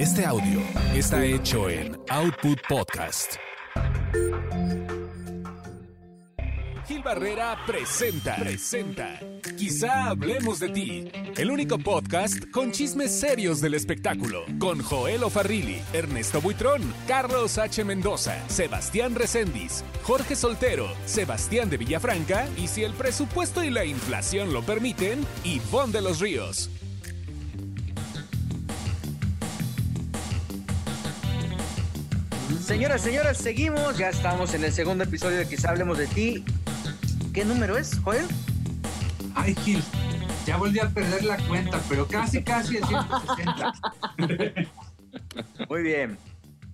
Este audio está hecho en Output Podcast. Gil Barrera presenta, presenta. Quizá hablemos de ti. El único podcast con chismes serios del espectáculo. Con Joel Ofarrilli, Ernesto Buitrón, Carlos H. Mendoza, Sebastián Recendis, Jorge Soltero, Sebastián de Villafranca y si el presupuesto y la inflación lo permiten, Ivonne de los Ríos. Señoras, señoras, seguimos. Ya estamos en el segundo episodio de Quizá Hablemos de Ti. ¿Qué número es, Joel? Ay, Gil, ya volví a perder la cuenta, pero casi, casi el 160. Muy bien.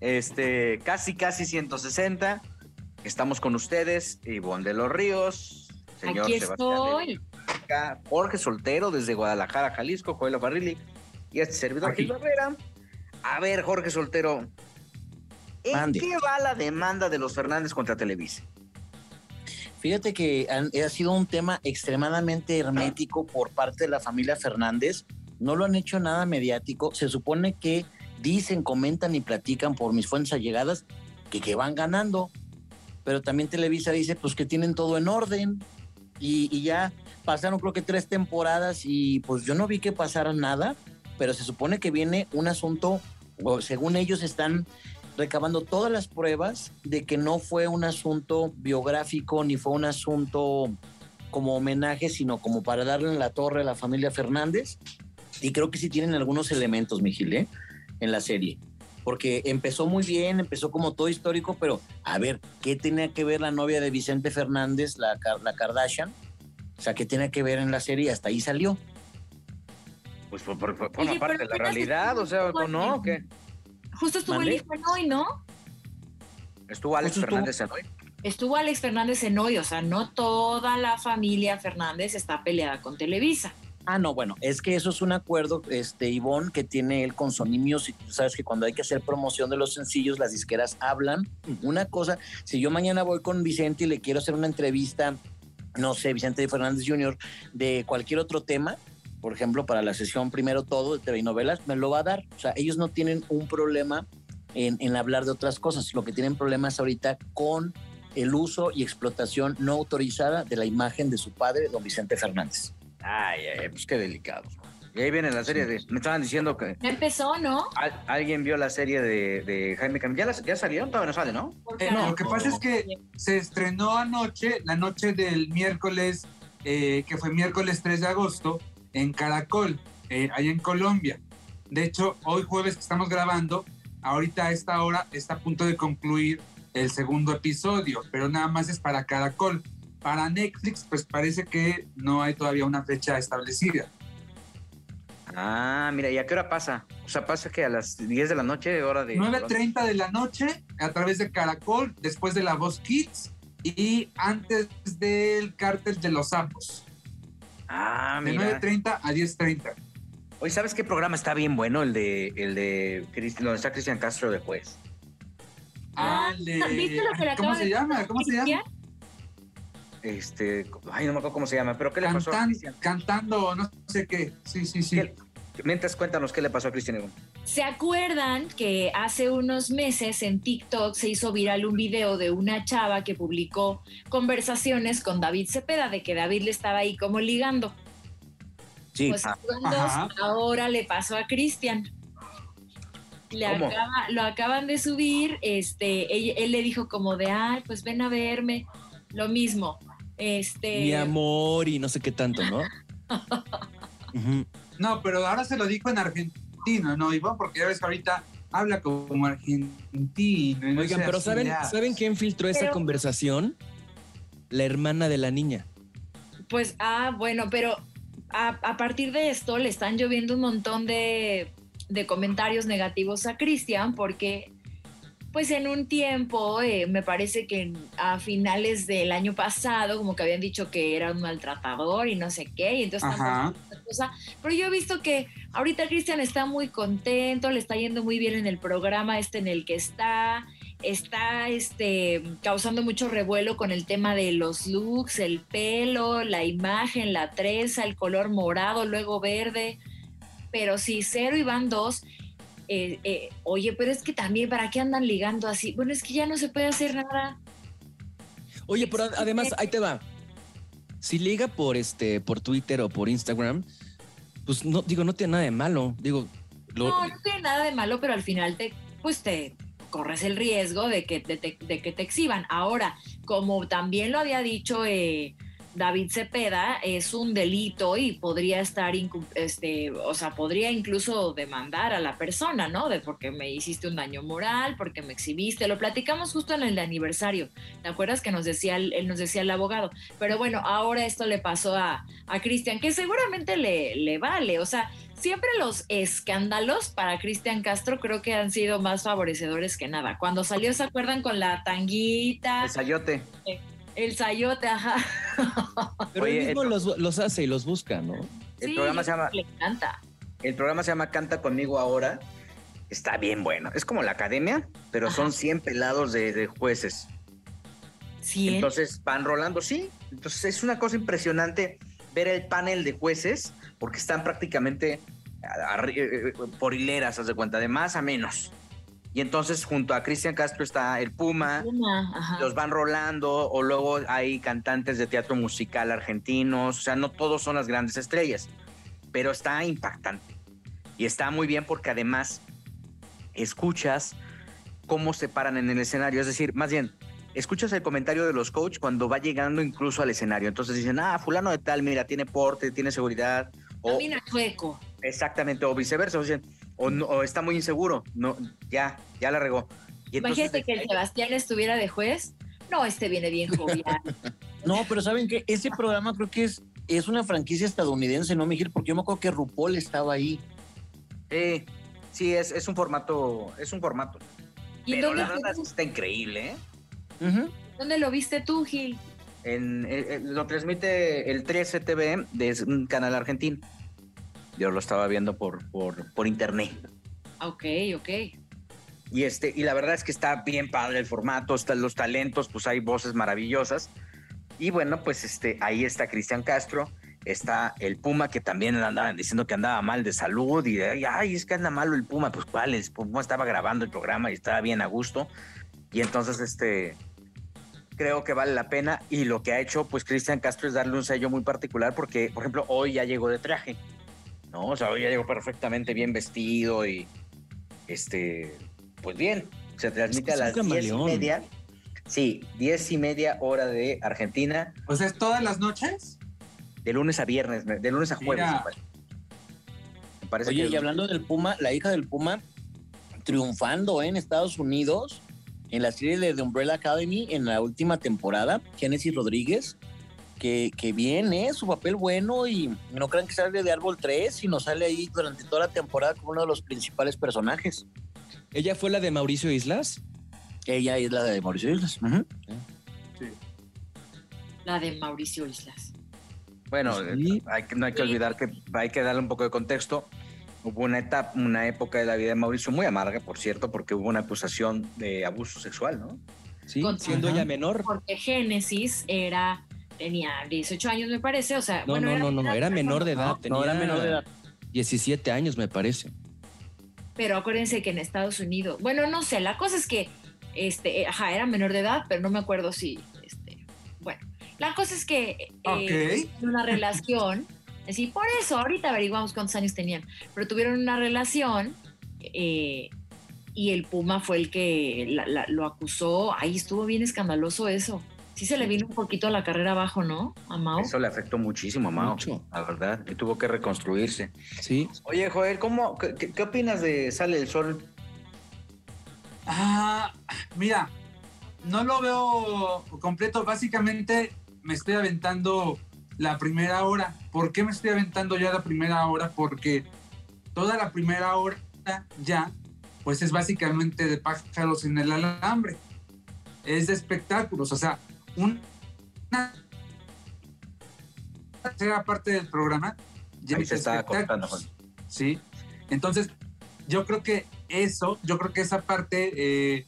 Este, casi, casi 160. Estamos con ustedes, Ivonne de los Ríos, señor Aquí Sebastián estoy. Jorge Soltero desde Guadalajara, Jalisco, Joel Barrilli y este servidor Aquí. Gil Barrera. A ver, Jorge Soltero, ¿en Mande. qué va la demanda de los Fernández contra Televisa? Fíjate que han- ha sido un tema extremadamente hermético por parte de la familia Fernández. No lo han hecho nada mediático. Se supone que dicen, comentan y platican por mis fuentes allegadas que, que van ganando. Pero también Televisa dice pues que tienen todo en orden. Y, y ya pasaron creo que tres temporadas y pues yo no vi que pasara nada. Pero se supone que viene un asunto, o según ellos están recabando todas las pruebas de que no fue un asunto biográfico ni fue un asunto como homenaje, sino como para darle en la torre a la familia Fernández. Y creo que sí tienen algunos elementos, Mijil, ¿eh? en la serie. Porque empezó muy bien, empezó como todo histórico, pero a ver, ¿qué tenía que ver la novia de Vicente Fernández, la, la Kardashian? O sea, ¿qué tenía que ver en la serie? Hasta ahí salió. Pues por, por- por- Oye, parte de la realidad, o sea, en- ¿o ¿no? ¿O qué? Justo estuvo el hijo en hoy, ¿no? Estuvo Alex Justo estuvo- Fernández en hoy. Estuvo Alex Fernández en hoy, o sea, no toda la familia Fernández está peleada con Televisa. Ah, no, bueno, es que eso es un acuerdo, este, Ivonne, que tiene él con Sony Music. Tú sabes que cuando hay que hacer promoción de los sencillos, las disqueras hablan. Una cosa, si yo mañana voy con Vicente y le quiero hacer una entrevista, no sé, Vicente Fernández Jr., de cualquier otro tema, por ejemplo, para la sesión Primero Todo de TV y Novelas, me lo va a dar. O sea, ellos no tienen un problema en, en hablar de otras cosas. Lo que tienen problemas ahorita con el uso y explotación no autorizada de la imagen de su padre, don Vicente Fernández. Ay, ay, ay, pues qué delicado. Y ahí viene la serie de. Me estaban diciendo que Ya empezó, ¿no? al- alguien vio la serie de, de Jaime Camil. ¿Ya, la- ya salió? Todavía no sale, ¿no? Eh, no. lo que pasa es que se estrenó anoche, la noche del miércoles, eh, que fue miércoles 3 de agosto, en Caracol, eh, allá en Colombia. De hecho, hoy jueves que estamos grabando, ahorita a esta hora está a punto de concluir el segundo episodio, pero nada más es para Caracol. Para Netflix, pues parece que no hay todavía una fecha establecida. Ah, mira, ¿y a qué hora pasa? O sea, pasa que a las 10 de la noche, hora de. 9.30 de la noche a través de Caracol, después de La Voz Kids y antes del Cártel de los Sapos. Ah, De mira. 9.30 a 10.30. Oye, ¿sabes qué programa está bien bueno? El de. El de. Donde está Cristian Castro de juez. Ah, Ale. ¿viste lo que le ¿Cómo se de llama? ¿Cómo se llama? Este. Ay, no me acuerdo cómo se llama, pero ¿qué le pasó a Cantan- Cristian? cantando, no sé qué. Sí, sí, sí. ¿Qué- Mientras cuéntanos qué le pasó a Cristian Egon. ¿Se acuerdan que hace unos meses en TikTok se hizo viral un video de una chava que publicó conversaciones con David Cepeda, de que David le estaba ahí como ligando? Sí, Pues ah, dos, ahora le pasó a Cristian. Le ¿Cómo? acaba- lo acaban de subir, este, él, él le dijo como de, ay, pues ven a verme, lo mismo. Este, mi amor y no sé qué tanto, ¿no? Ujú. No, pero ahora se lo dijo en argentino, ¿no, Iván? Porque ya ves que ahorita habla como argentino. y no Oigan, pero ¿saben. ¿saben quién filtró esa conversación? La hermana de la niña. Pues, ah, bueno, pero a, a partir de esto le están lloviendo un montón de, de comentarios negativos a Cristian porque, pues en un tiempo, eh, me parece que a finales del año pasado, como que habían dicho que era un maltratador y no sé qué, y entonces cosa. Pero yo he visto que ahorita Cristian está muy contento, le está yendo muy bien en el programa este en el que está está este, causando mucho revuelo con el tema de los looks, el pelo, la imagen, la trenza, el color morado, luego verde. Pero sí, cero y van dos. Eh, eh, oye, pero es que también, ¿para qué andan ligando así? Bueno, es que ya no se puede hacer nada. Oye, pero además, ahí te va. Si liga por este, por Twitter o por Instagram, pues no, digo, no tiene nada de malo. Digo, lo... no, no tiene nada de malo, pero al final te, pues te corres el riesgo de que, de, de que te exhiban. Ahora, como también lo había dicho eh, David Cepeda es un delito y podría estar, este, o sea, podría incluso demandar a la persona, ¿no? De porque me hiciste un daño moral, porque me exhibiste. Lo platicamos justo en el aniversario. ¿Te acuerdas que nos decía, él nos decía el abogado? Pero bueno, ahora esto le pasó a, a Cristian, que seguramente le, le vale. O sea, siempre los escándalos para Cristian Castro creo que han sido más favorecedores que nada. Cuando salió, ¿se acuerdan con la tanguita? El sayote. Eh, el sayote, ajá. Pero él mismo los, hace y los busca, ¿no? El programa se llama. Le encanta. El programa se llama Canta conmigo ahora. Está bien bueno. Es como la academia, pero son 100 pelados de, jueces. ¿100? Entonces van rolando, sí. Entonces es una cosa impresionante ver el panel de jueces, porque están prácticamente eh, eh, por hileras, haz de cuenta, de más a menos. Y entonces junto a Cristian Castro está el Puma, los van rolando, o luego hay cantantes de teatro musical argentinos, o sea, no todos son las grandes estrellas, pero está impactante. Y está muy bien porque además escuchas cómo se paran en el escenario, es decir, más bien, escuchas el comentario de los coaches cuando va llegando incluso al escenario. Entonces dicen, ah, fulano de tal, mira, tiene porte, tiene seguridad. O, Camina chueco. Exactamente, o viceversa. O dicen, o, está muy inseguro, no, ya, ya la regó. Imagínate que el Sebastián estuviera de juez. No, este viene bien jovial. no, pero ¿saben qué? Ese programa creo que es, es una franquicia estadounidense, ¿no, Miguel? Porque yo me acuerdo que RuPaul estaba ahí. Sí, sí, es, es un formato, es un formato. ¿Y pero la verdad está increíble, ¿eh? ¿Dónde lo viste tú, Gil? En, eh, eh, lo transmite el 13 TV de un canal argentino. Yo lo estaba viendo por, por, por internet. Ok, ok. Y, este, y la verdad es que está bien padre el formato, están los talentos, pues hay voces maravillosas. Y bueno, pues este, ahí está Cristian Castro, está el Puma, que también andaban diciendo que andaba mal de salud y ay, es que anda malo el Puma, pues cuál es, Puma estaba grabando el programa y estaba bien a gusto. Y entonces, este, creo que vale la pena. Y lo que ha hecho, pues Cristian Castro es darle un sello muy particular porque, por ejemplo, hoy ya llegó de traje. ¿No? O sea, hoy ya llegó perfectamente bien vestido y, este, pues bien, se transmite a las diez y media. Sí, diez y media hora de Argentina. O sea, ¿es todas las noches? De lunes a viernes, de lunes a jueves. Me parece. Oye, y hablando del Puma, la hija del Puma triunfando ¿eh? en Estados Unidos en la serie de The Umbrella Academy en la última temporada, Genesis Rodríguez, que, que bien, ¿eh? Su papel bueno y no crean que sale de Árbol 3, sino sale ahí durante toda la temporada como uno de los principales personajes. ¿Ella fue la de Mauricio Islas? Ella es la de Mauricio Islas. sí. La de Mauricio Islas. Bueno, hay, no hay que olvidar que hay que darle un poco de contexto. Hubo una etapa, una época de la vida de Mauricio muy amarga, por cierto, porque hubo una acusación de abuso sexual, ¿no? Sí, siendo ella menor. Porque Génesis era tenía 18 años, me parece. O sea, no, bueno, no, no, no, era menor de edad. No, era menor de edad. 17 años, me parece. Pero acuérdense que en Estados Unidos, bueno, no sé, la cosa es que, este, ajá, era menor de edad, pero no me acuerdo si, este, bueno, la cosa es que eh, una relación, así, por eso, ahorita averiguamos cuántos años tenían, pero tuvieron una relación eh, y el Puma fue el que lo acusó, ahí estuvo bien escandaloso eso sí se le vino un poquito la carrera abajo, ¿no? A Mao. Eso le afectó muchísimo a Mao, Mucho. la verdad, y tuvo que reconstruirse. Sí. Oye, Joel, ¿cómo, qué, opinas de Sale el Sol? Ah, mira, no lo veo completo. Básicamente me estoy aventando la primera hora. ¿Por qué me estoy aventando ya la primera hora? Porque toda la primera hora ya, pues es básicamente de pájaros en el alambre. Es de espectáculos. O sea, una tercera parte del programa ya se está cortando. Sí. Entonces, yo creo que eso, yo creo que esa parte, eh,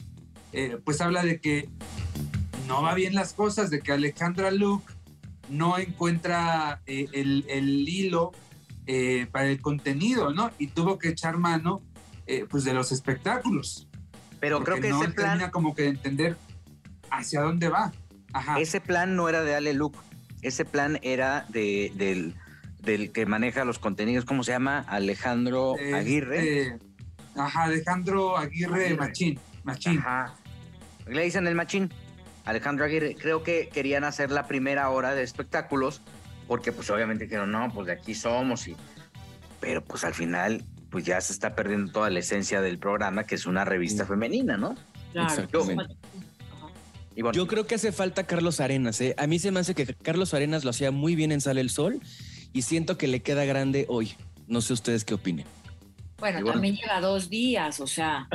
eh, pues habla de que no va bien las cosas, de que Alejandra Luke no encuentra eh, el, hilo para el contenido, ¿no? Y tuvo que echar mano eh, pues de los espectáculos. Pero creo que no ese plan, termina como que de entender hacia dónde va. Ajá. ese plan no era de Ale Luke. Ese plan era de, del, del que maneja los contenidos, ¿cómo se llama? Alejandro Este, Aguirre. Ajá, Alejandro Aguirre, Aguirre. Machín. Machín. Ajá. Le dicen el machín. Alejandro Aguirre. Creo que querían hacer la primera hora de espectáculos porque pues obviamente dijeron, no, pues de aquí somos y... Pero pues al final pues ya se está perdiendo toda la esencia del programa que es una revista Sí. femenina, ¿no? Claro. Exactamente. Ajá. Y bueno, Yo creo que hace falta Carlos Arenas. ¿eh? A mí se me hace que Carlos Arenas lo hacía muy bien en Sale el Sol y siento que le queda grande hoy. No sé ustedes qué opinen. Bueno, también lleva dos días, o sea,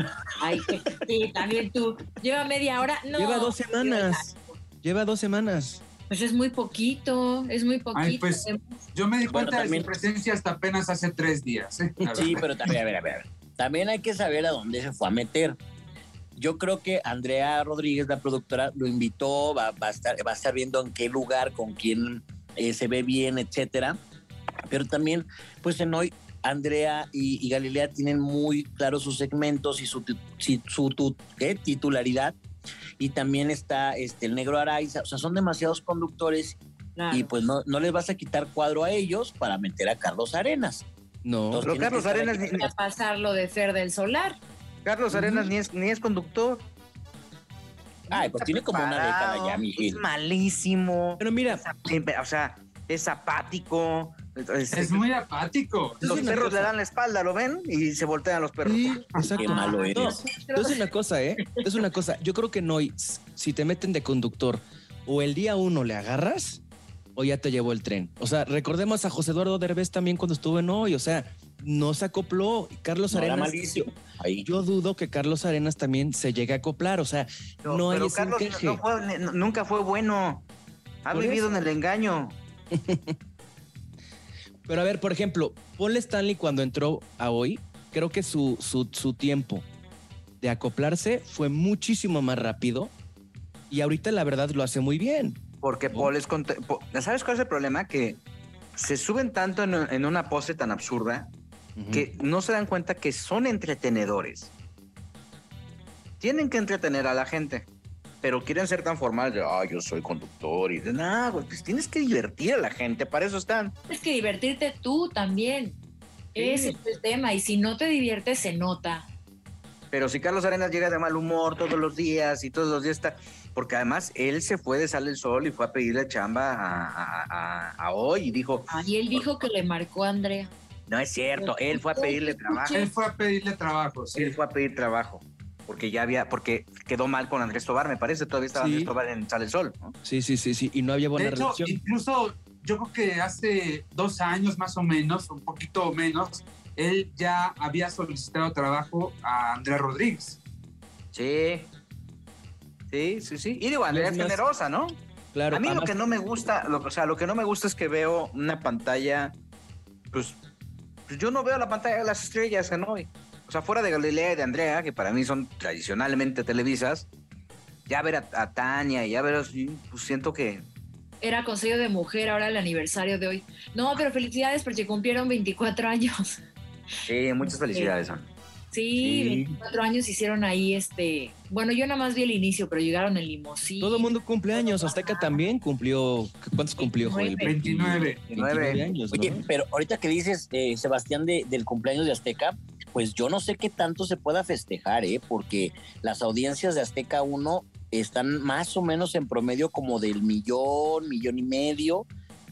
hay que, sí, también tú, lleva media hora, no. Lleva dos semanas. Lleva dos semanas. Pues es muy poquito, es muy poquito. Ay, pues, Yo me di Bueno, cuenta también- de su presencia hasta apenas hace tres días. ¿eh? Sí, pero también, a ver, a ver. También hay que saber a dónde se fue a meter. Yo creo que Andrea Rodríguez, la productora, lo invitó, va, va a, estar, va a estar viendo en qué lugar, con quién eh, se ve bien, etcétera. Pero también, pues en hoy, Andrea y, y Galilea tienen muy claros sus segmentos y su, ti- si- su tu- ¿qué? titularidad. Y también está este, el negro Araiza. O sea, son demasiados conductores Claro. y pues no, no les vas a quitar cuadro a ellos para meter a Carlos Arenas. No. Entonces, Pero Carlos Arenas, aquí. ni- a pasar lo de Fer del Solar. Carlos Arenas ni, es, ni es conductor. Ay, pues tiene como una década ya, mi Es malísimo. Pero mira, Siempre, O sea, es apático. Es- Es muy apático. los perros le dan la espalda, ¿lo ven? Y se voltean los perros. sí, exacto. Qué malo No, eres. es una cosa, ¿eh? Es una cosa. Yo creo que no, y si te meten de conductor o el día uno le agarras o ya te llevó el tren. O sea, recordemos a José Eduardo Derbez también cuando estuvo en hoy. O sea, no se acopló. Carlos No, Arenas. malísimo. Ahí. Yo dudo que Carlos Arenas también se llegue a acoplar. O sea, no, hay pero ese Carlos no fue- nunca fue bueno. Ha vivido eso. en el engaño. Pero a ver, por ejemplo, Paul Stanley cuando entró a hoy, creo que su, su, su tiempo de acoplarse fue muchísimo más rápido y ahorita la verdad lo hace muy bien. Porque ¿No? Paul es... ¿Sabes cuál es el problema? Que se suben tanto en, en una pose tan absurda Que no se dan cuenta que son entretenedores. Tienen que entretener a la gente, pero quieren ser tan formales de, ah, yo soy conductor y de nada, güey, pues tienes que divertir a la gente, para eso están. Es que divertirte tú también. Ese es el tema. Y si no te diviertes, se nota. Pero si Carlos Arenas llega de mal humor todos los días y todos los días está, porque además él se fue de Sale el Sol y fue a pedirle chamba a, a- a- a hoy y dijo, Ah, y él dijo que le marcó a Andrea. No es cierto, él fue a pedirle trabajo, Él fue a pedirle trabajo, sí. él fue a pedir trabajo, porque ya había, porque quedó mal con Andrés Tobar, me parece, todavía estaba Sí. Andrés Tobar en Sale el Sol, ¿no? Sí, sí, sí, sí. Y no había buena De hecho, relación. incluso yo creo que hace dos años más o menos, un poquito menos, él ya había solicitado trabajo a Andrea Rodríguez. Sí. Sí, sí, sí. Y digo, Andrea Es más- generosa, ¿no? Claro. a mí lo que no me gusta, lo, o sea, lo que no me gusta es que veo una pantalla, pues, pues yo no veo la pantalla de las estrellas en hoy. O sea, fuera de Galilea y de Andrea, que para mí son tradicionalmente televisas, ya ver a, a Tania y ya ver pues siento que Era consejo de mujer, ahora el aniversario de hoy. No, pero felicidades porque cumplieron 24 años. sí, muchas felicidades. Son. Sí, Sí. 24 años hicieron ahí este. Bueno, yo nada más vi el inicio, pero llegaron en limosín. Todo el mundo cumple años. Azteca también cumplió. ¿Cuántos cumplió, Joel? 29. 29 años, ¿no? Oye, pero ahorita que dices, eh, Sebastián, de- del cumpleaños de Azteca, pues yo no sé qué tanto se pueda festejar, ¿eh? Porque las audiencias de Azteca 1 están más o menos en promedio como del millón, millón y medio,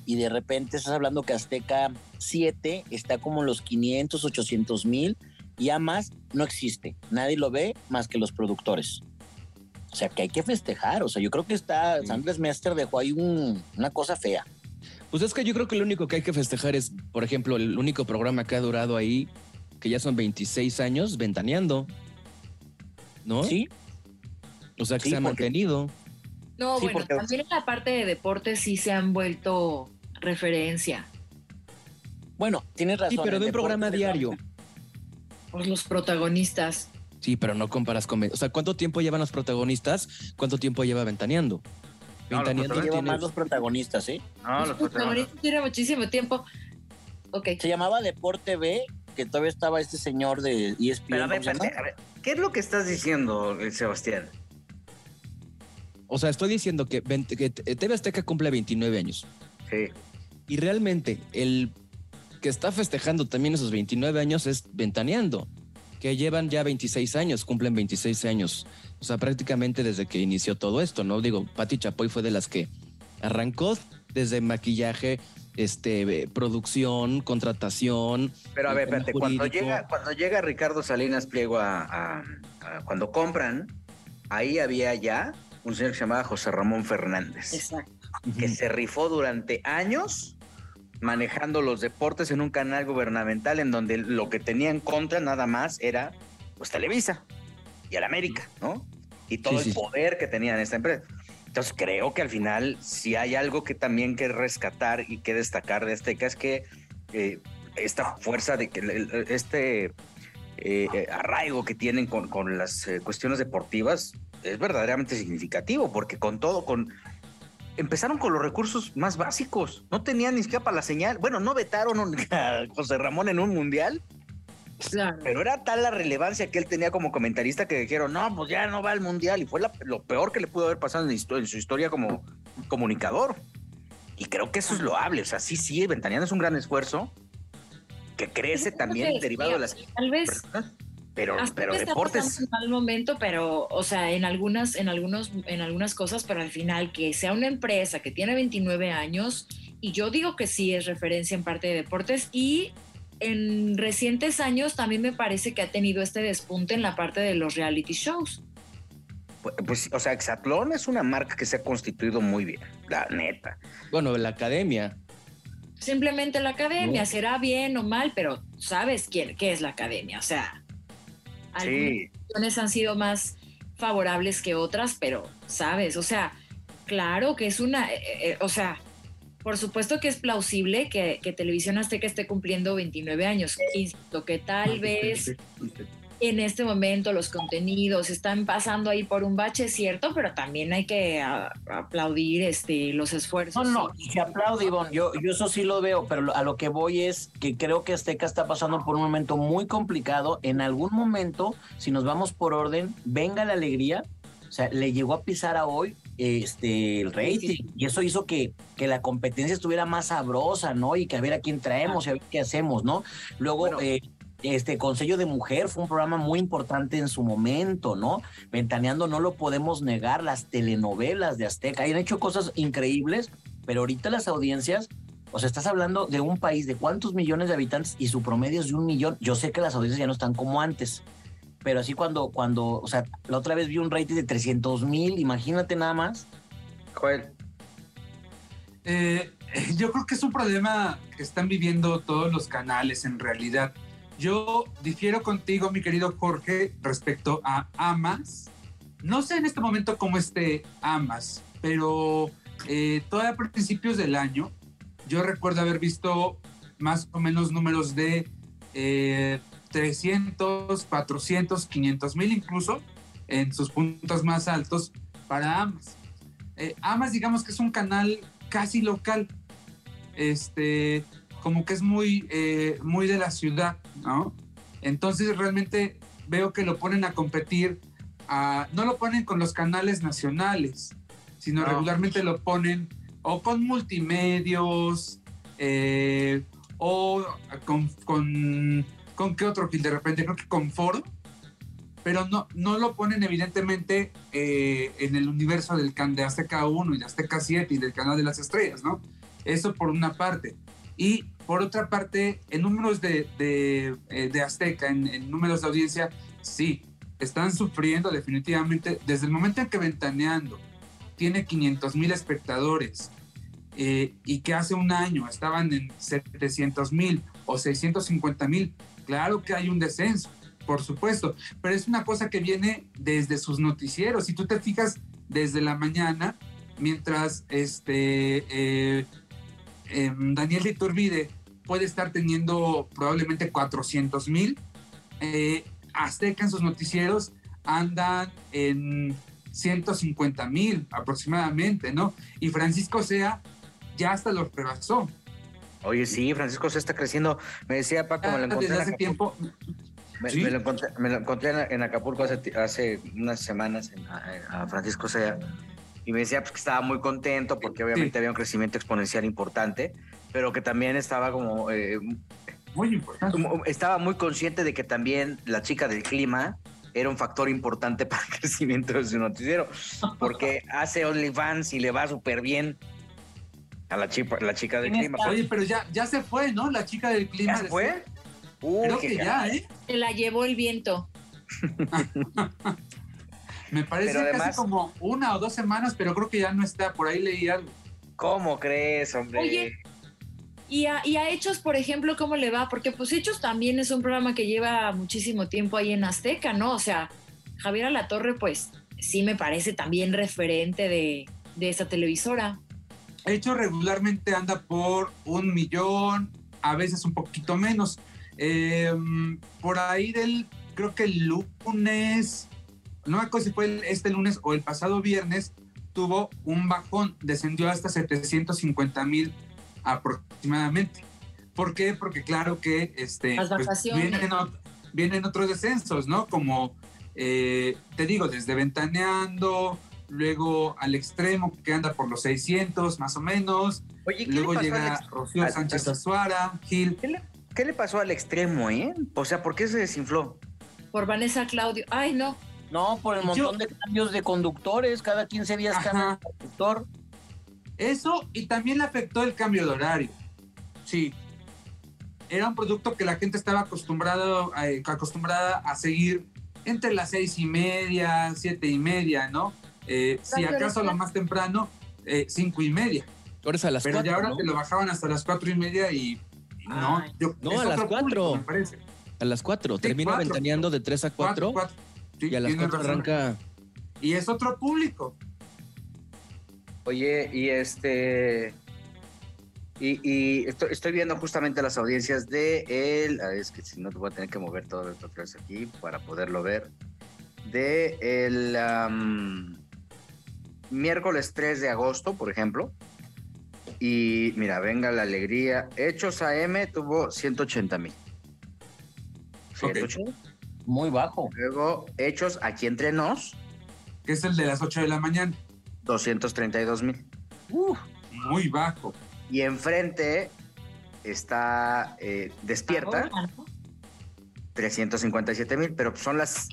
y de repente estás hablando que Azteca 7 está como en los 500, 800 mil, y a más no existe. Nadie lo ve más que los productores. O sea, que hay que festejar. O sea, yo creo que está, Sí. Mester dejó ahí un- una cosa fea. Pues es que yo creo que lo único que hay que festejar es, por ejemplo, el único programa que ha durado ahí, que ya son 26 años, ventaneando. ¿No? Sí, O sea, que Sí, se ha porque- mantenido. No, Sí, bueno, porque- también en la parte de deportes sí se han vuelto referencia. Bueno, tienes razón. Sí, pero de un programa deporte- diario. Pues los protagonistas. Sí, pero no comparas con... O sea, ¿cuánto tiempo llevan los protagonistas? ¿Cuánto tiempo lleva ventaneando? No, los Ventaneando Lleva tiene... más los protagonistas, ¿eh? No, los los protagonistas tienen muchísimo tiempo. Ok. Se llamaba Deporte B que todavía estaba este señor de ESPN. Pero a ver, a ver, ¿qué es lo que estás diciendo, eh, Sebastián? O sea, estoy diciendo que, 20 que TV Azteca cumple 29 años. Sí. Y realmente el que está festejando también esos 29 años es Ventaneando, que llevan ya 26 años, cumplen 26 años. O sea, prácticamente desde que inició todo esto, ¿no? Digo, Patti Chapoy fue de las que arrancó desde maquillaje, este, eh, producción, contratación. Pero a ver, el tema espérate, cuando llega, cuando llega Ricardo Salinas Pliego a, a- a- cuando compran, ahí había ya un señor que se llamaba José Ramón Fernández, Exacto. que se rifó durante años manejando los deportes en un canal gubernamental en donde lo que tenía en contra nada más era pues Televisa y el América, ¿no? Y todo Sí, el sí. poder que tenía en esta empresa. Entonces creo que al final si hay algo que también que rescatar y que destacar de Azteca es que eh, esta fuerza de que este eh, eh, arraigo que tienen con, con las eh, cuestiones deportivas es verdaderamente significativo porque con todo, con empezaron con los recursos más básicos. No tenían ni siquiera para la señal. Bueno, no vetaron a José Ramón en un mundial, Claro. pero era tal la relevancia que él tenía como comentarista que dijeron, no, pues ya no va al mundial. Y fue la- lo peor que le pudo haber pasado en, su historia como comunicador. Y creo que eso es loable. O sea, sí, sí, Ventaneando es un gran esfuerzo que crece también que derivado de las Tal vez personas. Pero, Azteca pero deportes. un mal momento, pero, o sea, en algunas, en algunos, en algunas cosas, pero al final que sea una empresa que tiene 29 años, y yo digo que sí es referencia en parte de deportes, y en recientes años también me parece que ha tenido este despunte en la parte de los reality shows. Pues, pues, o sea, Exatlón es una marca que se ha constituido muy bien, la neta. Bueno, la academia. Simplemente la academia, No. será bien o mal, pero sabes quién, qué es la academia, o sea, algunas Sí, han sido más favorables que otras, pero, ¿sabes? O sea, claro que es una, eh, eh, o sea, por supuesto que es plausible que, que Televisión Azteca esté cumpliendo 29 años, insisto, que tal vez en este momento los contenidos están pasando ahí por un bache, cierto, pero también hay que a- aplaudir este, los esfuerzos. No, no, se aplaude, Ivonne. Yo, yo eso sí lo veo, pero a lo que voy es que creo que Azteca está pasando por un momento muy complicado. En algún momento, si nos vamos por orden, venga la alegría. O sea, le llegó a pisar a hoy este, el rating. Y eso hizo que, que la competencia estuviera más sabrosa, ¿no? Y que a ver a quién traemos y a ver qué hacemos, ¿no? Luego, Bueno. eh, este Consejo de Mujer fue un programa muy importante en su momento, ¿no? Ventaneando no lo podemos negar, las telenovelas de Azteca han hecho cosas increíbles, pero ahorita las audiencias, o sea, estás hablando de un país de cuántos millones de habitantes y su promedio es de un millón. Yo sé que las audiencias ya no están como antes, pero así cuando, cuando, o sea, la otra vez vi un rating de 300 mil, imagínate nada más. Joel. Eh, yo creo que es un problema que están viviendo todos los canales en realidad. Yo difiero contigo, mi querido Jorge, respecto a Amas. No sé en este momento cómo esté Amas, pero eh, todavía a principios del año yo recuerdo haber visto más o menos números de eh, 300, 400, 500 mil incluso en sus puntos más altos para Amas. Eh, Amas, digamos que es un canal casi local, este, como que es muy, eh, muy de la ciudad, ¿no? Entonces realmente veo que lo ponen a competir, a- no lo ponen con los canales nacionales, sino No. regularmente lo ponen o con multimedios, eh, o con, con, con qué otro de repente, creo que con Foro, pero no, no lo ponen evidentemente eh, en el universo del can de Azteca 1 y de Azteca 7 y del canal de las estrellas, ¿no? Eso por una parte. Y por otra parte, en números de, de, eh, Azteca, en, números de audiencia, sí, están sufriendo definitivamente. Desde el momento en que Ventaneando tiene 500 mil espectadores eh, y que hace un año estaban en 700 mil o 650 mil, claro que hay un descenso, por supuesto, pero es una cosa que viene desde sus noticieros. Si tú te fijas desde la mañana, mientras este eh, em, Daniel de Iturbide puede estar teniendo probablemente 400 mil, eh, Azteca en sus noticieros andan en 150 mil aproximadamente, ¿no? Y Francisco Sea ya hasta los rebasó. Oye, sí, Francisco se está creciendo. Me decía Paco, me lo Ah, encontré desde en hace tiempo. Me, Sí. me lo encontré, me lo encontré en, Acapulco hace, unas semanas en- a, a Francisco Sea y me decía pues, que estaba muy contento porque obviamente Sí. había un crecimiento exponencial importante, pero que también estaba como, eh, Muy importante. como- estaba muy consciente de que también la chica del clima era un factor importante para el crecimiento de su noticiero, porque hace OnlyFans y le va súper bien a la chica, la chica del ¿Quién clima. está? Oye, pero ya, ya se fue, ¿no? La chica del clima. ¿Ya se fue? Uy, Creo que ya. ¿eh? Se la llevó el viento. Me parece Pero además- casi como una o dos semanas, pero creo que ya no está. Por ahí leí algo. ¿Cómo crees, hombre? Oye, Y a, Hechos, por ejemplo, ¿cómo le va? Porque pues Hechos también es un programa que lleva muchísimo tiempo ahí en Azteca, ¿no? O sea, Javier Alatorre, pues sí me parece también referente de, de esa televisora. Hecho regularmente anda por un millón, a veces un poquito menos. Eh, por ahí del, creo que el lunes, no me acuerdo si fue este lunes o el pasado viernes, tuvo un bajón, descendió hasta 750 mil aproximadamente. ¿Por qué? Porque claro que este, Las vacaciones. vienen, vienen otros descensos, ¿no? Como, eh, te digo, desde Ventaneando, luego al extremo que anda por los 600 más o menos, Oye, ¿qué luego le pasó llega Rocío al- Sánchez Azuara, Gil. ¿Qué le, qué le pasó al extremo, eh? O sea, ¿por qué se desinfló? Por Vanessa Claudio. Ay, no. No, por el Yo- montón de cambios de conductores, cada 15 días de conductor. Eso y también le afectó el cambio de horario. Sí. Era un producto que la gente estaba acostumbrado eh, acostumbrada a seguir entre las seis y media, siete y media, ¿no? Eh, si ¿Cuánto acaso lo más temprano, eh, cinco y media. Ahora es a las Pero cuatro, ya ahora ¿no? te lo bajaban hasta las cuatro y media y, y no. Yo- No, a las cuatro. público, me parece. A las cuatro. Sí, Termina cuatro. ventaneando de 3 a 4 Cuatro, cuatro. Sí, y a las tienes 4 razón. arranca. Y es otro público. Oye, y este. Y, y estoy, estoy viendo justamente las audiencias de él. Es que si no, te voy a tener que mover todo esto otra vez aquí para poderlo ver. De el am, miércoles 3 de agosto, por ejemplo. Y mira, venga la alegría. Hechos AM tuvo 180 mil. Ok. Muy bajo. Luego, Hechos aquí entre nos, que es el de las 8 de la mañana. 232 mil. Uf, Muy bajo. Y enfrente está eh, Despierta, Ahora, ¿no? 357 mil, pero son las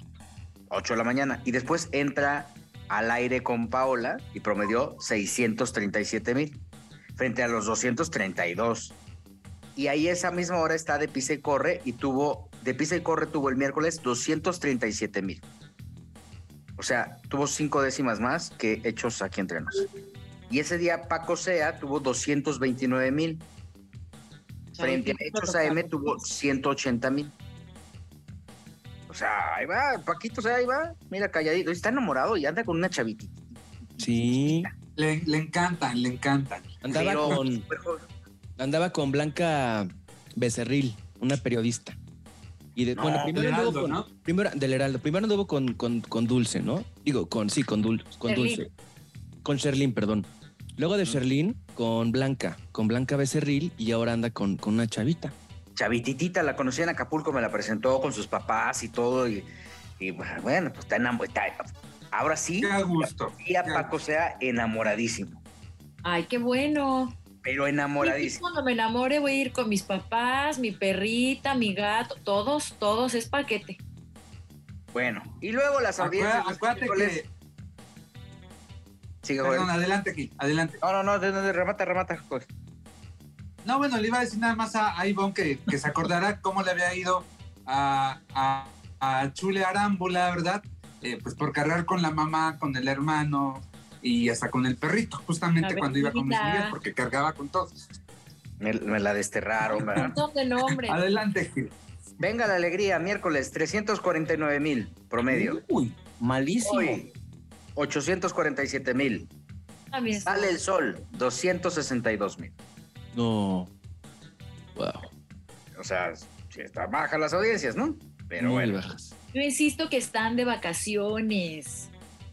8 de la mañana. Y después entra al aire con Paola y promedió 637 mil, frente a los 232. Y ahí esa misma hora está de Pisa y Corre y tuvo, de Pisa y Corre tuvo el miércoles 237 mil. O sea, tuvo cinco décimas más que hechos aquí entre nos. Y ese día Paco Sea tuvo 229 mil. Frente a Hechos AM tuvo 180 mil. O sea, ahí va, Paquito, o sea, ahí va. Mira, calladito. Está enamorado y anda con una chavitita. Sí. Le, le encantan, le encantan. Andaba Pero con, andaba con Blanca Becerril, una periodista. Y de, No, bueno, primero anduvo Heraldo, con, ¿no? primero, del Heraldo. Primero anduvo con, con, con Dulce, ¿no? Digo, con, sí, con, Dul, con. Dulce. Con Sherlyn, perdón. Luego de Sherlyn, con Blanca, con Blanca Becerril y ahora anda con, con una chavita. Chavititita, la conocí en Acapulco, me la presentó con sus papás y todo. Y, y, bueno, pues está enamorado. Ahora sí, Qué gusto. y a Paco sea enamoradísimo. Ay, qué bueno. Pero enamoradísimo. Cuando me enamore voy a ir con mis papás, mi perrita, mi gato, todos, todos, es paquete. Bueno, y luego las audiencias. Acuérdate, acuérdate que. Sigue. Perdón, adelante aquí, adelante. No, no, no, de- de- remata, remata. Joel. No, bueno, le iba a decir nada más a, a Ivonne que, que se acordará cómo le había ido a, a, a Chule Arámbula, ¿verdad? Eh, pues por cargar con la mamá, con el hermano y hasta con el perrito, justamente cuando iba con Luis vecina. Miguel, porque cargaba con todos. Me, me la desterraron, ¿verdad? nombres. Adelante, Gil. Venga la alegría, miércoles, 349 mil promedio. uy, malísimo. Hoy, 847 mil. Está- Sale el sol, 262 mil. No. Wow. O sea, sí está baja las audiencias, ¿no? Pero Muy bueno. bajas. Yo insisto que están de vacaciones.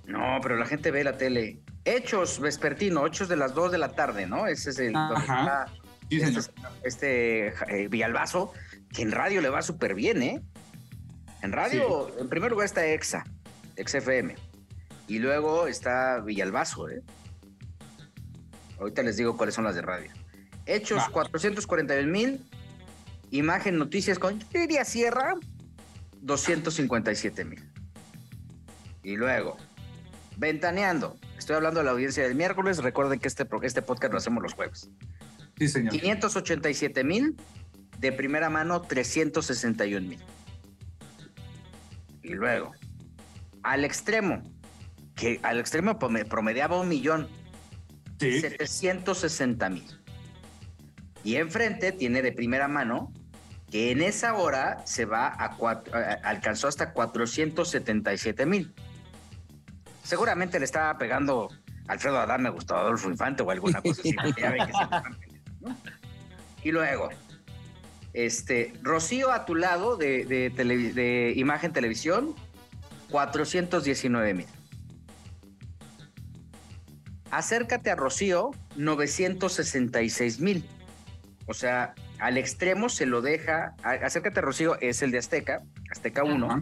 No, pero la gente ve la tele. Hechos vespertino, hechos de las 2 de la tarde, ¿no? Ese es el donde está Sí, señor. este, este eh, Villalbazo, que en radio le va súper bien, ¿eh? En radio, en primer lugar está EXA, XFM. Y luego está Villalbazo, ¿eh? Ahorita les digo cuáles son las de radio. Hechos, Va. 441 mil. Imagen Noticias con diría Sierra, 257 mil. Y luego, Ventaneando. Estoy hablando de la audiencia del miércoles. Recuerden que este, este podcast lo hacemos los jueves. Sí, señor. 587 mil. De primera mano, 361 mil. Y luego, al extremo, que al extremo prome- promediaba un millón, Sí. 760 mil. Y enfrente tiene de primera mano que en esa hora se va a cuatro, alcanzó hasta 477 mil. Seguramente le estaba pegando Alfredo Adame, Gustavo Adolfo Infante o alguna cosa así. Y luego, este, Rocío a tu lado de, de Imagen Televisión, 419 mil. Acércate a Rocío, 966 mil. O sea, al extremo se lo deja. Acércate a Rocío es el de Azteca, Azteca 1. Ajá.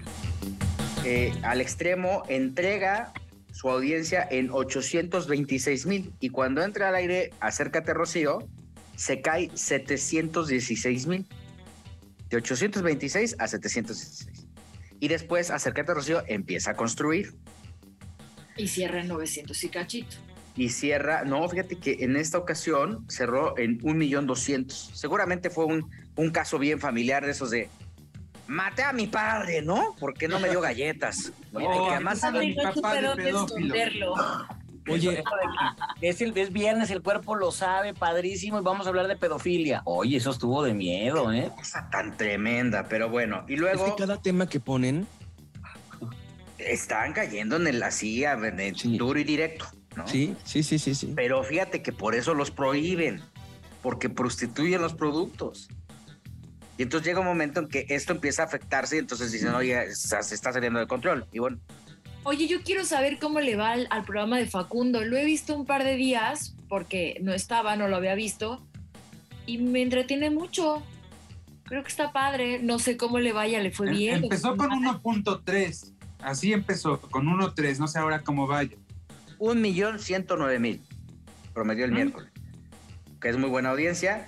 Eh, al extremo entrega su audiencia en 826 mil. Y cuando entra al aire, acércate a Rocío, se cae 716 mil. De 826 a 716. Y después, acércate a Rocío, empieza a construir. Y cierra en 900 y cachito. Y cierra, no, fíjate que en esta ocasión cerró en un millón doscientos. Seguramente fue un, un caso bien familiar de esos de maté a mi padre, ¿no? Porque no me dio galletas. ¿no? Y que aquí además está mi papá de pedófilo. esconderlo. Oye, es, el, es viernes, el cuerpo lo sabe, padrísimo, y vamos a hablar de pedofilia. Oye, eso estuvo de miedo, ¿eh? cosa tan tremenda, pero bueno. Y Es luego que cada tema que ponen, están cayendo en el así, a- en el Sí. duro y directo, ¿no? sí, sí, sí, sí, sí. Pero fíjate que por eso los prohíben, porque prostituyen los productos. Y entonces llega un momento en que esto empieza a afectarse y entonces dicen, oye, se se está saliendo de control. Y bueno, Oye, yo quiero saber cómo le va al, al programa de Facundo. Lo he visto un par de días porque no estaba, no lo había visto. Y me entretiene mucho. Creo que está padre. No sé cómo le vaya, le fue Em- bien. Empezó con 1.3. Así empezó, con 1.3. No sé ahora cómo vaya. Un millón ciento nueve mil promedió el Mm. miércoles, que es muy buena audiencia.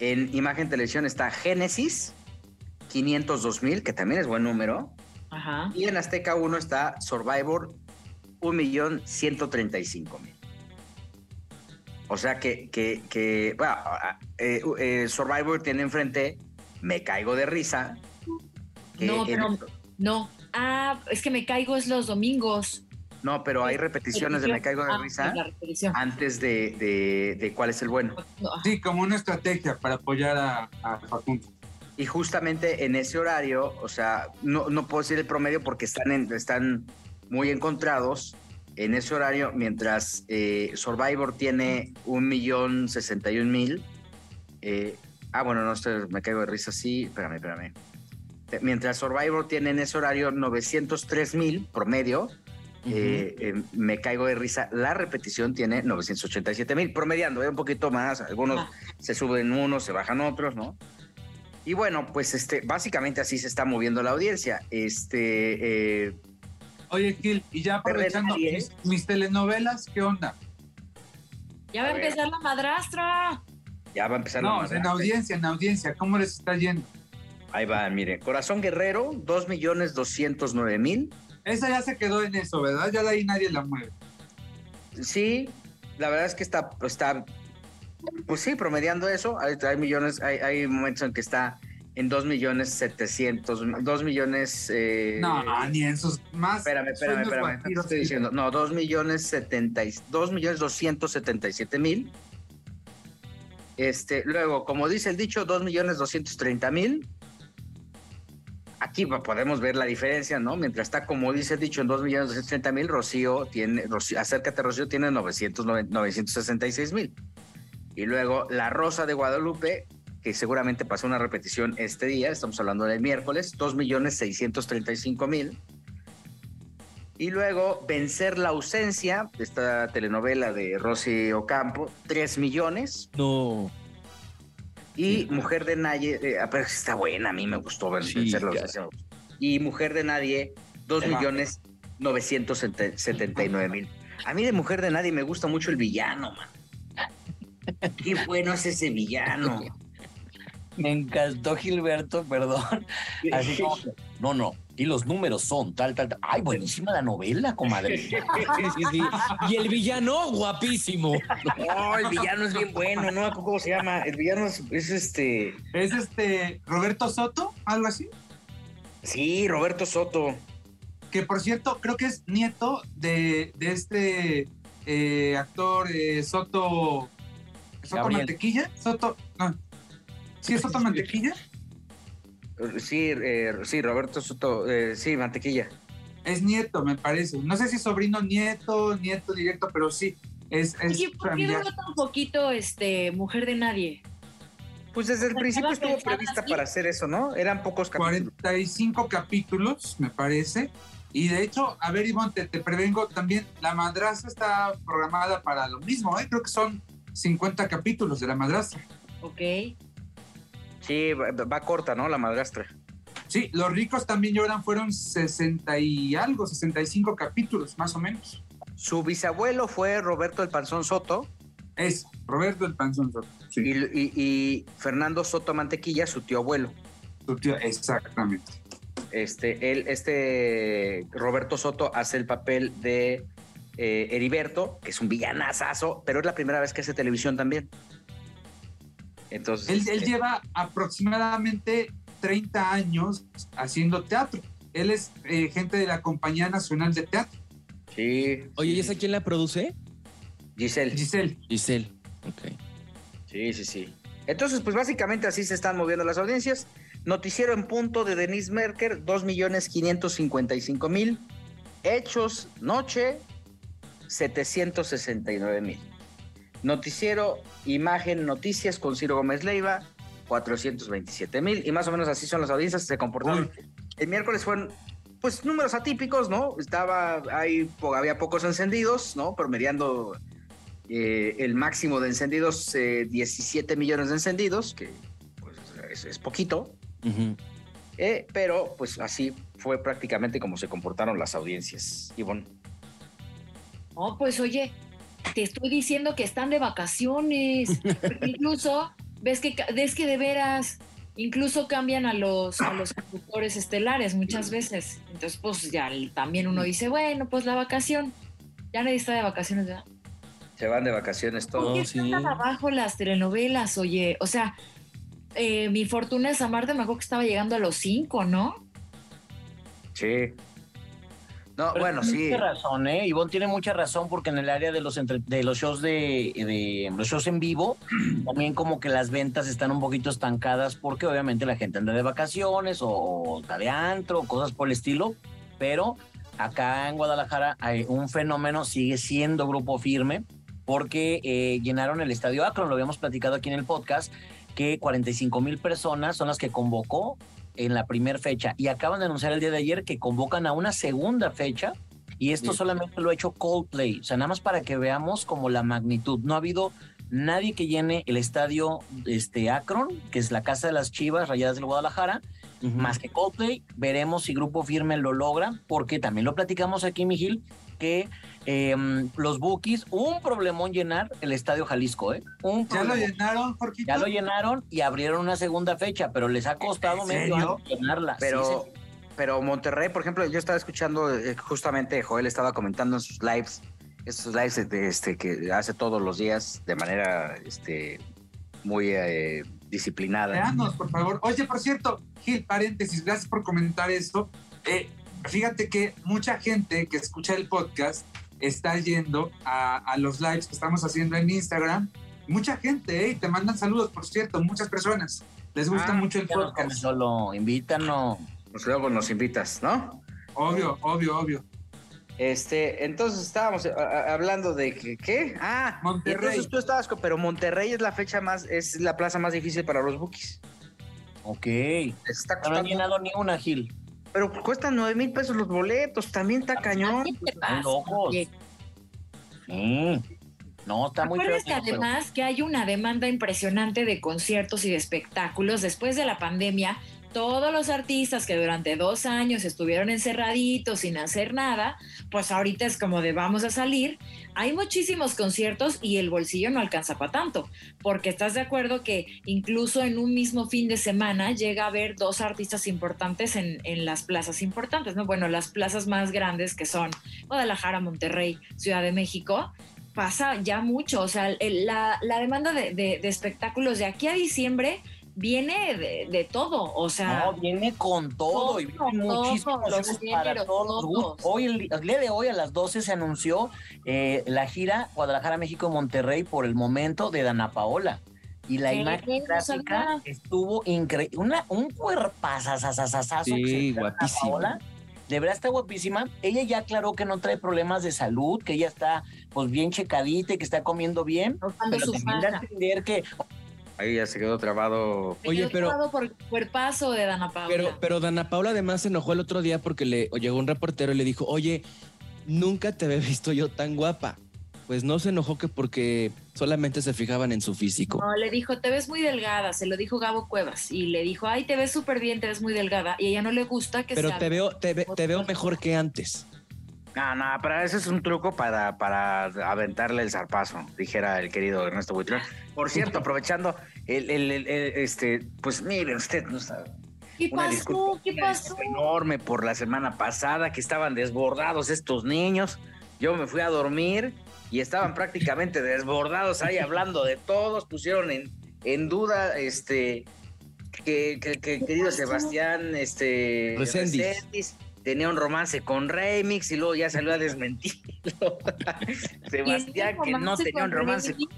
En Imagen Televisión está Génesis, 502 mil, que también es buen número. Ajá. Y en Azteca 1 está Survivor, un millón ciento treinta y cinco mil. O sea que, que, que bueno, ah, eh, eh, Survivor tiene enfrente Me Caigo de Risa. No, pero no. Ah, es que me caigo es los domingos. No, pero hay repeticiones de Me Caigo de Ah, Risa antes de, de- de cuál es el bueno. Sí, como una estrategia para apoyar a, a Facundo. Y justamente en ese horario, o sea, no, no puedo decir el promedio porque están, en- están muy encontrados en ese horario, mientras eh, Survivor tiene un millón sesenta y un mil. eh, ah, bueno, no sé, me caigo de risa, sí, espérame, espérame. Mientras Survivor tiene en ese horario 903 mil promedio, eh, eh, me caigo de risa. La repetición tiene 987 mil, promediando, eh, un poquito más. Algunos Ah. se suben unos, se bajan otros, ¿no? Y bueno, pues este, básicamente así se está moviendo la audiencia. Este, eh, Oye, Gil, y ya aprovechando mis, mis telenovelas, ¿qué onda? Ya va a A ver. empezar la madrastra. ya va a empezar la No, madre. en audiencia, en audiencia, ¿cómo les está yendo? Ahí va, mire. Corazón Guerrero, 2 millones 209 mil. Esa ya se quedó en eso, ¿verdad? Ya de ahí nadie la mueve. Sí, la verdad es que está, está pues sí, promediando eso. Hay, hay millones, hay, hay momentos en que está en 2 millones 700, 2 millones... eh, No, ni en sus más. Espérame, espérame, espérame. ¿qué te guajiros. estoy diciendo? No, 2 millones 70, y- 2 millones 277 mil. Este, luego, como dice el dicho, 2 millones 230 mil. Aquí podemos ver la diferencia, ¿no? Mientras está, como dice dicho, en 2 millones 230 mil, Rocío tiene, Rocío, acércate Rocío, tiene 909 966 mil. Y luego La Rosa de Guadalupe, que seguramente pasó una repetición este día, estamos hablando del miércoles, 2 millones 635 mil. Y luego Vencer la ausencia, esta telenovela de Rosy Ocampo, 3 millones. No. Y Mujer de Nadie, eh, ah, pero está buena, a mí me gustó ver, Sí, gustó. Y Mujer de Nadie, dos Ahí va. millones novecientos setenta y nueve mil. A mí de Mujer de Nadie me gusta mucho el villano, man. Qué bueno es ese villano. Me encantó Gilberto, perdón. Así como, que, no, no, y los números son tal, tal, tal. Ay, buenísima la novela, comadre. Sí, sí, sí. Y el villano, guapísimo. No, el villano es bien bueno, ¿no? ¿Cómo se llama? El villano es, es este. ¿Es este Roberto Soto? ¿Algo así? Sí, Roberto Soto. Que por cierto, creo que es nieto de, de este eh, actor eh, Soto. ¿Soto Gabriel. Mantequilla? Soto. No. ¿Sí es Soto Mantequilla? Sí, eh, sí, Roberto Soto. eh, sí, Mantequilla. Es nieto, me parece. No sé si sobrino nieto, nieto directo, pero sí. Es, es Oye, ¿por qué duró tan poquito este Mujer de Nadie? Pues desde el principio estuvo prevista así. para hacer eso, ¿no? Eran pocos capítulos. 45 capítulos, me parece. Y de hecho, a ver, Ivonne, te, te prevengo también, La Madrastra está programada para lo mismo, ¿eh? Creo que son 50 capítulos de La Madrastra. Ok. Sí, va, va corta, ¿no? La madrastra. Sí, Los Ricos también lloran, fueron 60 y algo, 65 capítulos, más o menos. Su bisabuelo fue Roberto el Panzón Soto Es Roberto el Panzón Soto. Sí, y, y- y Fernando Soto Mantequilla, su tío abuelo. su tío, exactamente. Este, él, este Roberto Soto hace el papel de eh, Heriberto, que es un villanazazo, pero es la primera vez que hace televisión también. Entonces, Él, él este, lleva aproximadamente 30 años haciendo teatro. Él es eh, gente de la Compañía Nacional de Teatro, sí, Oye, ¿y esa quién la produce? Giselle. Giselle. Giselle. Ok. Sí, sí, sí. Entonces, pues básicamente así se están moviendo las audiencias. Noticiero en punto de Denise Merker, 2.555.000. Hechos, noche, 769.000. Noticiero, imagen, noticias con Ciro Gómez Leiva, 427.000. Y más o menos así son las audiencias, se comportaron. El miércoles fueron, pues, números atípicos, ¿no? Estaba, po- había pocos encendidos, ¿no? Promediando eh, el máximo de encendidos, eh, 17 millones de encendidos, que pues, es, es poquito, eh, pero pues así fue prácticamente como se comportaron las audiencias. Ivonne. Oh, pues oye, te estoy diciendo que están de vacaciones. Incluso, ves que, ves que de veras, incluso cambian a los, a los conductores estelares muchas veces. Entonces, pues ya también uno dice, bueno, pues la vacación. Ya nadie está de vacaciones, ¿verdad? Se van de vacaciones ¿Por todos. qué sí. abajo las telenovelas? Oye, o sea, eh, mi fortuna es amarte, me acuerdo que estaba llegando a los cinco, ¿no? Sí. No, Pero bueno, tiene sí. Mucha razón, ¿eh? Ivonne tiene mucha razón porque en el área de los, entre- de los shows de, de los shows en vivo, también como que las ventas están un poquito estancadas porque obviamente la gente anda de vacaciones o, o está de antro, cosas por el estilo, pero acá en Guadalajara hay un fenómeno, sigue siendo grupo firme, porque eh, llenaron el estadio Akron, lo habíamos platicado aquí en el podcast, que 45 mil personas son las que convocó en la primera fecha y acaban de anunciar el día de ayer que convocan a una segunda fecha y esto Bien. solamente lo ha hecho Coldplay, o sea, nada más para que veamos como la magnitud. No ha habido nadie que llene el estadio este Akron, que es la casa de las Chivas Rayadas del Guadalajara, Más que Coldplay. Veremos si Grupo Firme lo logra, porque también lo platicamos aquí, Mijil, que eh, los Bookies, un problemón llenar el Estadio Jalisco, ¿eh? Un ¿Ya lo llenaron, Jorgito? Ya lo llenaron y abrieron una segunda fecha, pero les ha costado ¿En medio año llenarla. Pero, Sí, pero Monterrey, por ejemplo, yo estaba escuchando eh, justamente, Joel estaba comentando en sus lives, estos lives este, que hace todos los días de manera este, muy eh, disciplinada. Veanos, por favor. Oye, por cierto, Gil, paréntesis, gracias por comentar esto. Eh, fíjate que mucha gente que escucha el podcast está yendo a, a los lives que estamos haciendo en Instagram. Mucha gente, ¿eh? Te mandan saludos, por cierto, muchas personas. Les gusta Ah, mucho el podcast. solo, invítanos. Pues luego nos invitas, ¿no? Obvio, obvio, obvio. Este, entonces estábamos a- hablando de que, ¿qué? Ah, Monterrey. entonces tú estabas, con- pero Monterrey es la fecha más, es la plaza más difícil para los bookies. Ok. Está No han llenado ni una, Gil. pero cuestan nueve mil pesos los boletos, tambitambién está cañón. ¿Qué te pasa? locos. Sí. No, está muy feo. Acuérdate además que hay una demanda impresionante de conciertos y de espectáculos después de la pandemia. Todos los artistas que durante dos años estuvieron encerraditos sin hacer nada, pues ahorita es como de vamos a salir. Hay muchísimos conciertos y el bolsillo no alcanza para tanto, porque estás de acuerdo que incluso en un mismo fin de semana llega a haber dos artistas importantes en, las plazas importantes, ¿no? Bueno, las plazas más grandes que son Guadalajara, Monterrey, Ciudad de México, pasa ya mucho. O sea, la, demanda de, de- de espectáculos de aquí a diciembre viene de, de todo. O sea, No, viene con todo, y Todo, vienen muchísimos los para géneros, todos. Hoy, el, el día de hoy, a las 12 se anunció eh, la gira Guadalajara, México, Monterrey por el momento de Dana Paola. Y la imagen No gráfica estuvo increíble. Una, un cuerpazazazazazazo Sí, guapísima. Paola. De verdad está guapísima. Ella ya aclaró que no trae problemas de salud, que ella está pues bien checadita y que está comiendo bien. rozando Pero su también da a faja. entender que Ahí ya se quedó trabado. Oye, Quedó pero- tocado por el cuerpazo de Dana Paula. Pero, pero Dana Paula además se enojó el otro día porque le llegó un reportero y le dijo, oye, nunca te había visto yo tan guapa. Pues no se enojó que porque solamente se fijaban en su físico. No, le dijo, te ves muy delgada, se lo dijo Gabo Cuevas. Y le dijo, ay, te ves súper bien, te ves muy delgada. Y a ella no le gusta que Pero sea- te veo, te, ve- te veo mejor que antes. No, no, pero ese es un truco para, para aventarle el zarpazo, dijera el querido Ernesto Buitrón. Por cierto, aprovechando, el, el- el- el- este, pues miren, usted no sabe. ¿Qué Una pasó? ¿Qué pasó? enorme por la semana pasada que estaban desbordados estos niños. Yo me fui a dormir y estaban prácticamente desbordados ahí hablando de todos. Pusieron en, en duda este que, que- que el querido Sebastián este Reséndiz. Reséndiz tenía un romance con Remix y luego ya salió a desmentirlo. Sebastián que no tenía un romance Remix?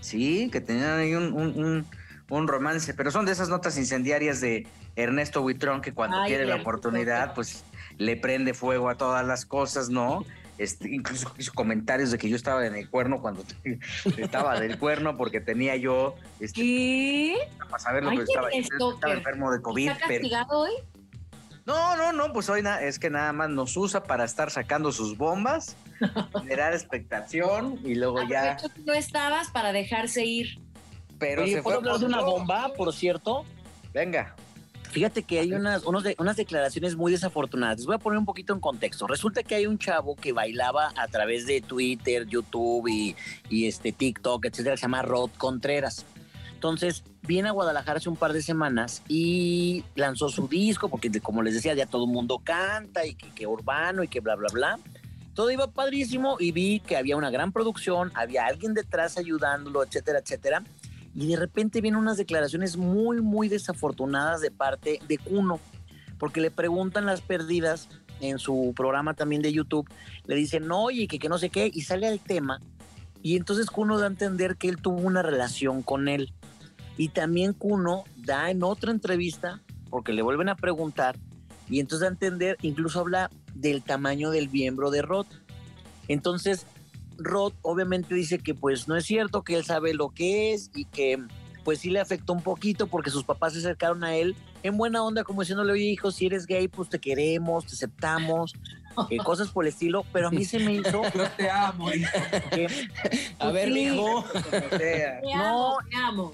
Sí, que tenían ahí un, un- un- un romance, pero son de esas notas incendiarias de Ernesto Buitrón que cuando Ay, quiere la oportunidad, pues le prende fuego a todas las cosas, ¿no? Este, incluso hizo comentarios de que yo estaba en el cuerno cuando estaba del cuerno porque tenía yo, este, ¿Qué? para saberlo, Ay, pero estaba, enfermo de COVID. ¿Está Pero, castigado hoy? No, no, no, pues hoy na- es que nada más nos usa para estar sacando sus bombas, generar expectación y luego ya, Aprovecho que no estabas para dejarse ir. pero Oye, se ¿puedo fue hablar de una bomba, por cierto? Venga. Fíjate que hay unas, unos de- unas declaraciones muy desafortunadas. Les voy a poner un poquito en contexto. Resulta que hay un chavo que bailaba a través de Twitter, YouTube y, y este TikTok, etcétera, que se llama Rod Contreras. Entonces, viene a Guadalajara hace un par de semanas y lanzó su disco, porque como les decía, ya todo el mundo canta y que, urbano y que bla, bla, bla. Todo iba padrísimo y vi que había una gran producción, había alguien detrás ayudándolo, etcétera, etcétera. Y de repente vienen unas declaraciones muy, muy desafortunadas de parte de Cuno, porque le preguntan las perdidas en su programa también de YouTube, le dicen, no, oye, que, que no sé qué, y sale al tema, y entonces Cuno da a entender que él tuvo una relación con él. Y también Cuno da en otra entrevista, porque le vuelven a preguntar, y entonces da a entender, incluso habla del tamaño del miembro de Rod. Entonces, Rod obviamente dice que pues no es cierto, que él sabe lo que es y que pues sí le afectó un poquito porque sus papás se acercaron a él en buena onda como diciéndole, oye hijo, si eres gay pues te queremos, te aceptamos, eh, cosas por el estilo, pero a mí se me hizo Yo te amo, hijo. que A ver, sí. sea. Te No. amo, te amo.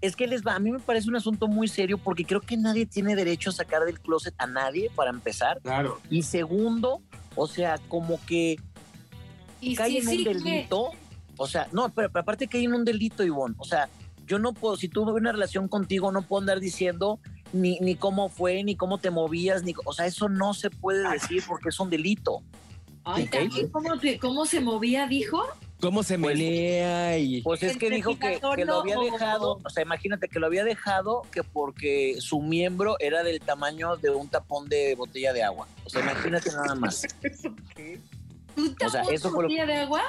Es que les va, a mí me parece un asunto muy serio porque creo que nadie tiene derecho a sacar del closet a nadie para empezar. Claro. Y segundo, o sea, como que Y cae sí, en un delito. O sea, no, pero, pero aparte cae en un delito, Ivonne. O sea, yo no puedo, si tuve una relación contigo, no puedo andar diciendo ni, ni cómo fue, ni cómo te movías, ni, o sea, eso no se puede decir porque es un delito. Ay, también, ¿cómo, se- ¿Cómo se movía, dijo? ¿Cómo se Pues- menea y Pues es que dijo que, que lo había dejado, o sea, imagínate que lo había dejado que porque su miembro era del tamaño de un tapón de botella de agua. O sea, imagínate nada más. ¿Tú te O sea, eso lo- botella de agua?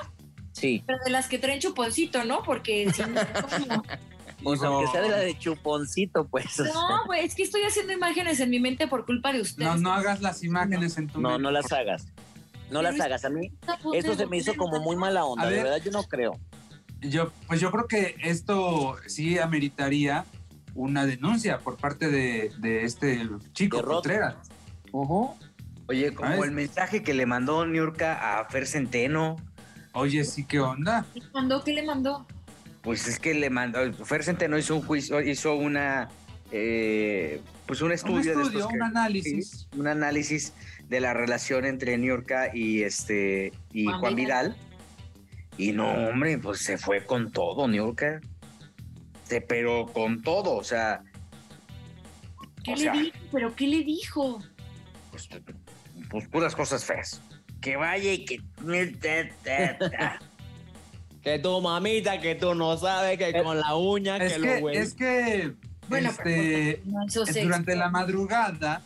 Sí, Pero de las que traen chuponcito, ¿no? Porque si no, pues Hijo. aunque sea de la de chuponcito, pues. No, güey, es que estoy haciendo imágenes en mi mente por culpa de ustedes. No, no hagas las imágenes en tu No, mente. no las hagas. No las hagas. A mí eso de se me hizo como de muy mala onda. A De ver. verdad, yo no creo. Yo, pues yo creo que esto sí ameritaría una denuncia por parte de, de este chico De Rod. Contreras. Oye, como ¿Sabes? el mensaje que le mandó Niurka a Fer Centeno, Oye, sí, ¿qué onda? ¿Qué le mandó? ¿Qué le mandó? Pues es que le mandó, Fer Centeno hizo un juicio, hizo una, eh, pues un estudio, un, de estudio, que- un análisis. sí, un análisis de la relación entre Niurka y este y Juan Juan, Vidal. Vidal. Y no, hombre, pues se fue con todo, Niurka. Se pero con todo, o sea, ¿Qué O le sea- dijo? ¿Pero qué le dijo? pues, pues puras cosas feas. Que vaya y que Que tu mamita, que tú no sabes, que con la uña, Es que, lo que, huele. es que Bueno, este, No sexo. durante la madrugada,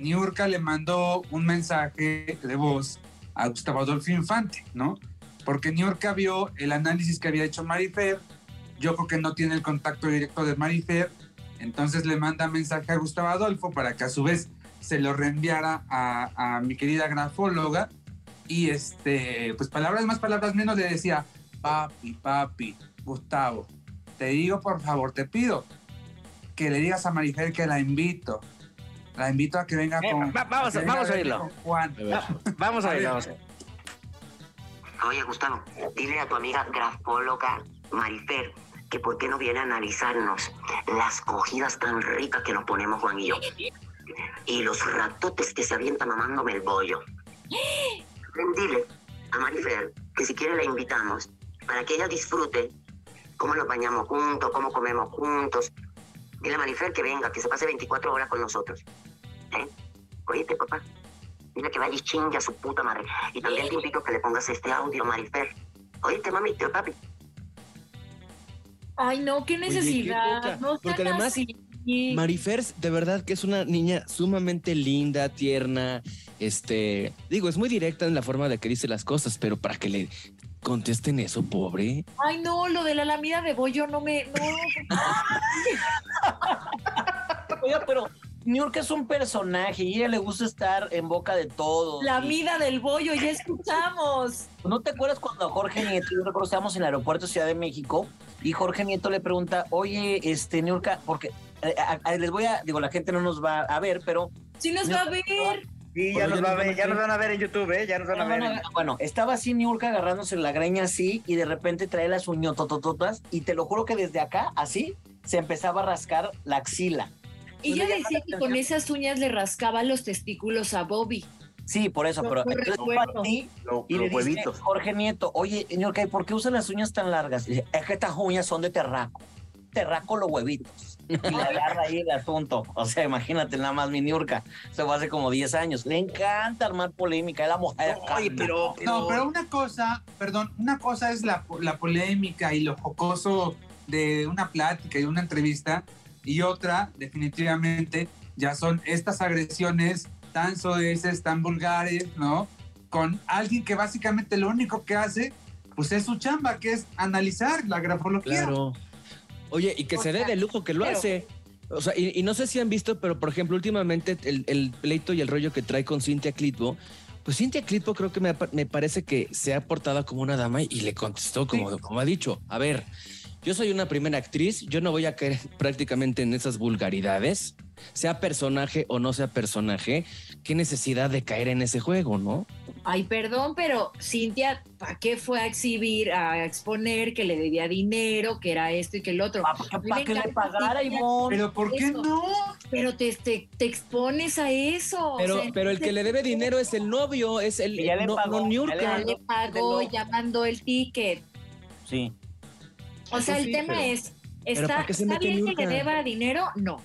Niurka le mandó un mensaje de voz a Gustavo Adolfo Infante, ¿no? Porque Niurka vio el análisis que había hecho Marifer, yo creo que no tiene el contacto directo de Marifer, entonces le manda mensaje a Gustavo Adolfo para que a su vez se lo reenviara a, a mi querida grafóloga y este, pues palabras más, palabras menos le decía, papi, papi, Gustavo, te digo por favor, te pido que le digas a Marifer que la invito. La invito a que venga Eh, con. va- vamos que a- venga vamos a oírlo. Juan. Vamos a ver. Oye, Gustavo, dile a tu amiga grafóloga Marifer que por qué no viene a analizarnos las cogidas tan ricas que nos ponemos Juan y yo. Y los ratotes que se avientan mamándome el bollo. Ven, dile a Marifer que si quiere la invitamos para que ella disfrute cómo nos bañamos juntos, cómo comemos juntos. Dile a Marifer que venga, que se pase 24 horas con nosotros. ¿Eh? Oíste, papá. Dile que vaya y chingue a su puta madre. Y también te invito a que le pongas este audio, Marifer. Oíste, mami, tío, papi. Ay, no, qué necesidad. no Porque además, así. Marifer, de verdad que es una niña sumamente linda, tierna, este, digo, es muy directa en la forma de que dice las cosas, pero para que le contesten eso, pobre. Ay, no, lo de la lamida de bollo no me. No, Oiga, pero New es un personaje y a ella le gusta estar en boca de todos. la Y- mida del bollo, ya escuchamos. ¿No te acuerdas cuando Jorge Nieto, yo recuerdo estábamos en el aeropuerto de Ciudad de México y Jorge Nieto le pregunta, oye, este, Niurka, porque eh, a- a- les voy a, digo, la gente no nos va a ver, pero... Sí nos va a ver. Sí, ya nos, va a ver, a ya ver. nos van a ver en YouTube, ¿eh? Ya nos van a ver. en- Bueno, estaba así Niurka agarrándose la greña así y de repente trae las uñototototas y te lo juro que desde acá, así, se empezaba a rascar la axila. Y ella Entonces, decía que con esas uñas le rascaba los testículos a Bobby. Sí, por eso, pero no y le los dice huevitos. Jorge Nieto, oye, Niurka, ¿y por qué usan las uñas tan largas? Y dice, es que estas uñas son de terraco. Terraco los huevitos. Y le agarra ahí el asunto. O sea, imagínate nada más mi Niurka. Eso fue hace como 10 años. Le encanta armar polémica. Es la mujer. Oye, pero, No, pero una cosa, perdón, una cosa es la, la polémica y lo jocoso de una plática y una entrevista, y otra, definitivamente, ya son estas agresiones tan soeces, tan vulgares, ¿no? Con alguien que básicamente lo único que hace, pues es su chamba, que es analizar la grafología. Claro. Oye, y que O se dé de lujo que lo pero- hace. O sea, y, y no sé si han visto, pero por ejemplo, últimamente el, el pleito y el rollo que trae con Cintia Clitbo, pues Cintia Clitbo creo que me, parece que se ha portado como una dama y le contestó como, como ha dicho, a ver, yo soy una primera actriz, yo no voy a caer prácticamente en esas vulgaridades, sea personaje o no sea personaje, qué necesidad de caer en ese juego, ¿no? Ay, perdón, pero Cintia, ¿para qué fue a exhibir, a exponer que le debía dinero, que era esto y que el otro? ¿Para A mí me que le pagara, Ivonne? Pero ¿por qué Eso. no? Pero te, te, te expones a eso. o Pero, sea, pero el que le debe dinero es el novio, es el ya le no, pagó, no ya Niurka. le Ya mandó. le pagó, ya mandó el ticket. Sí. O Eso sea, el sí, tema pero- es, ¿está, ¿para qué se ¿está bien que le deba dinero? No.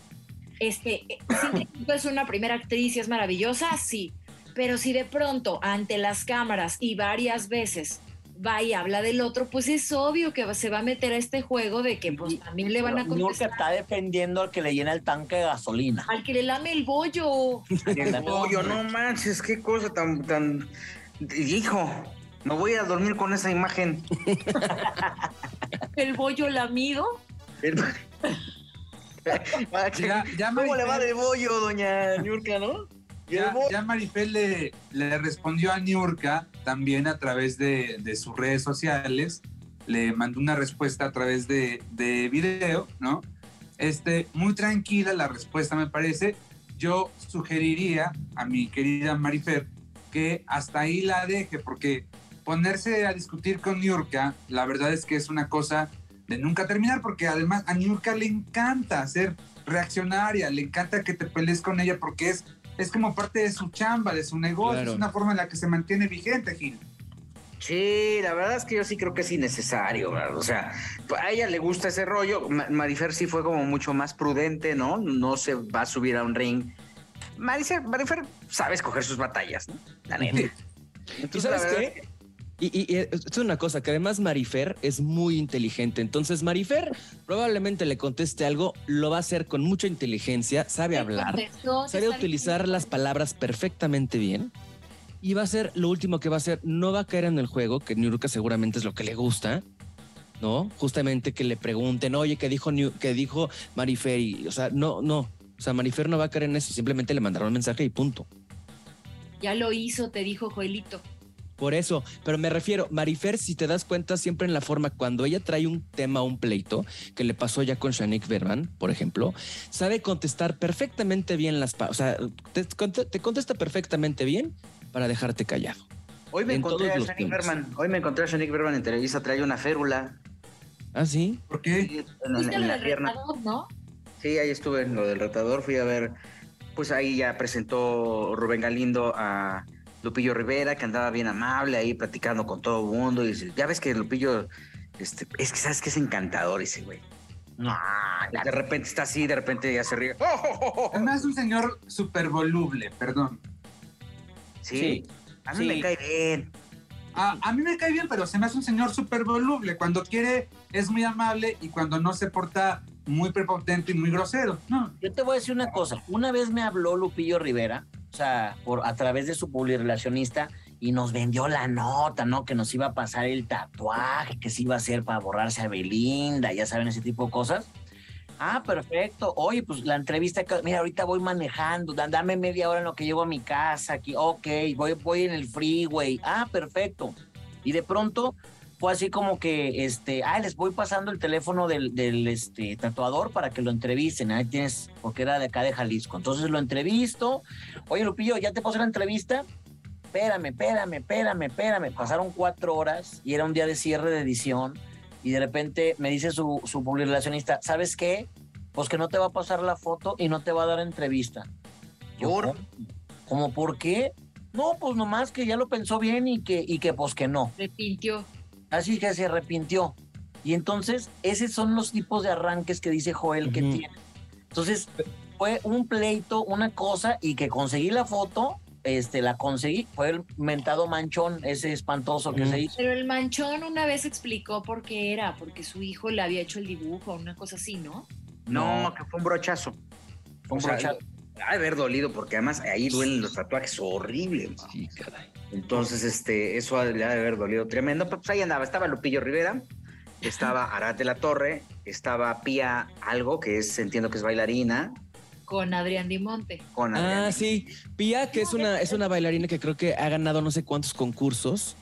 Este, eh, es una primera actriz y es maravillosa, sí. Pero si de pronto ante las cámaras y varias veces va y habla del otro, pues es obvio que se va a meter a este juego de que pues también le van a contestar está defendiendo al que le llena el tanque de gasolina. al que le lame el bollo. El pollo, no manches, qué cosa tan, tan. Hijo, me voy a dormir con esa imagen. El bollo lamido. El- Ya, ya ¿Cómo le va del bollo, doña Niurka, no? Ya, bollo- ya Marifel le, le respondió a Niurka también a través de, de sus redes sociales. Le mandó una respuesta a través de, de video, ¿no? Este, muy tranquila la respuesta, me parece. Yo sugeriría a mi querida Marifer que hasta ahí la deje, porque ponerse a discutir con Niurka, la verdad es que es una cosa de nunca terminar, porque además a Niurka le encanta ser reaccionaria, le encanta que te pelees con ella porque es, es como parte de su chamba, de su negocio, Claro. es una forma en la que se mantiene vigente, Gil. Sí, la verdad es que yo sí creo que es innecesario, ¿verdad? O sea, a ella le gusta ese rollo. Ma- Marifer sí fue como mucho más prudente, ¿no? No se va a subir a un ring. Marifer, Marifer sabe escoger sus batallas, ¿no? La neta. ¿Y Entonces, sabes la verdad qué? Que- Y, es una cosa, que además Marifer es muy inteligente. Entonces Marifer probablemente le conteste algo, lo va a hacer con mucha inteligencia, sabe hablar, contestó, sabe utilizar las palabras perfectamente bien. Y va a ser lo último que va a hacer, no va a caer en el juego, que Niurka seguramente es lo que le gusta, ¿no? Justamente que le pregunten, oye, ¿qué dijo, Niu- qué dijo Marifer? Y, o sea, no, no. O sea, Marifer no va a caer en eso, simplemente le mandaron un mensaje y punto. Ya lo hizo, te dijo Joelito. Por eso, pero me refiero, Marifer, si te das cuenta, siempre en la forma, cuando ella trae un tema, un pleito, que le pasó ya con Shanik Berman, por ejemplo, sabe contestar perfectamente bien las... O sea, te, conte- te contesta perfectamente bien para dejarte callado. Hoy me en encontré a temas. Berman. Hoy me encontré a Shanik Berman en Televisa, trae una férula ¿Ah, sí? ¿Por qué? en, en- la pierna. retador, ¿no? Sí, ahí estuve en lo del retador, fui a ver, pues ahí ya presentó Rubén Galindo a Lupillo Rivera, que andaba bien amable ahí platicando con todo el mundo. Y dice, ya ves que Lupillo, este, es que sabes que es encantador ese güey. No, de repente está así, de repente ya se ríe. ¡Oh, oh! Además es un señor súper voluble, perdón. Sí, Sí, a mí sí. me cae bien. A, a mí me cae bien, pero se me hace un señor súper voluble. Cuando quiere es muy amable y cuando no se porta muy prepotente y muy grosero. No, Yo te voy a decir una cosa. Una vez me habló Lupillo Rivera, sea, por, a través de su publirelacionista, y nos vendió la nota, ¿no? Que nos iba a pasar el tatuaje, que se iba a hacer para borrarse a Belinda, ya saben, ese tipo de cosas. Ah, perfecto. Oye, pues la entrevista, mira, ahorita voy manejando, da- dame media hora en lo que llego a mi casa aquí. Ok, voy, voy en el freeway. Ah, perfecto. Y de pronto fue así como que, este, ah, les voy pasando el teléfono del, del este, tatuador para que lo entrevisten. Ahí tienes, porque era de acá de Jalisco. Entonces lo entrevisto. Oye, Lupillo, ¿ya te pasó la entrevista? Espérame, espérame, espérame, espérame. Pasaron cuatro horas y era un día de cierre de edición. Y de repente me dice su, su relacionista, ¿sabes qué? Pues que no te va a pasar la foto y no te va a dar entrevista. Yo, ¿Por? ¿cómo? ¿Cómo por qué? No, pues nomás que ya lo pensó bien y que, y que pues que no. Repintió. Así que se arrepintió. Y entonces, esos son los tipos de arranques que dice Joel que tiene. Entonces, fue un pleito, una cosa, y que conseguí la foto, este, la conseguí, fue el mentado manchón, ese espantoso que se hizo. Pero el manchón una vez explicó por qué era, porque su hijo le había hecho el dibujo, una cosa así, ¿no? No, que fue un brochazo. Fue un O sea, brochazo. Ha de haber dolido, porque además ahí duelen los tatuajes horrible. man. Sí, caray. Entonces, este, eso ha- le ha de haber dolido tremendo. Pero pues ahí andaba, estaba Lupillo Rivera, estaba Arad de la Torre, estaba Pía Algo, que es, entiendo que es bailarina, Con Adrián Dimonte. con Ah, Adriana. sí. Pia, que es una, es una bailarina que creo que ha ganado no sé cuántos concursos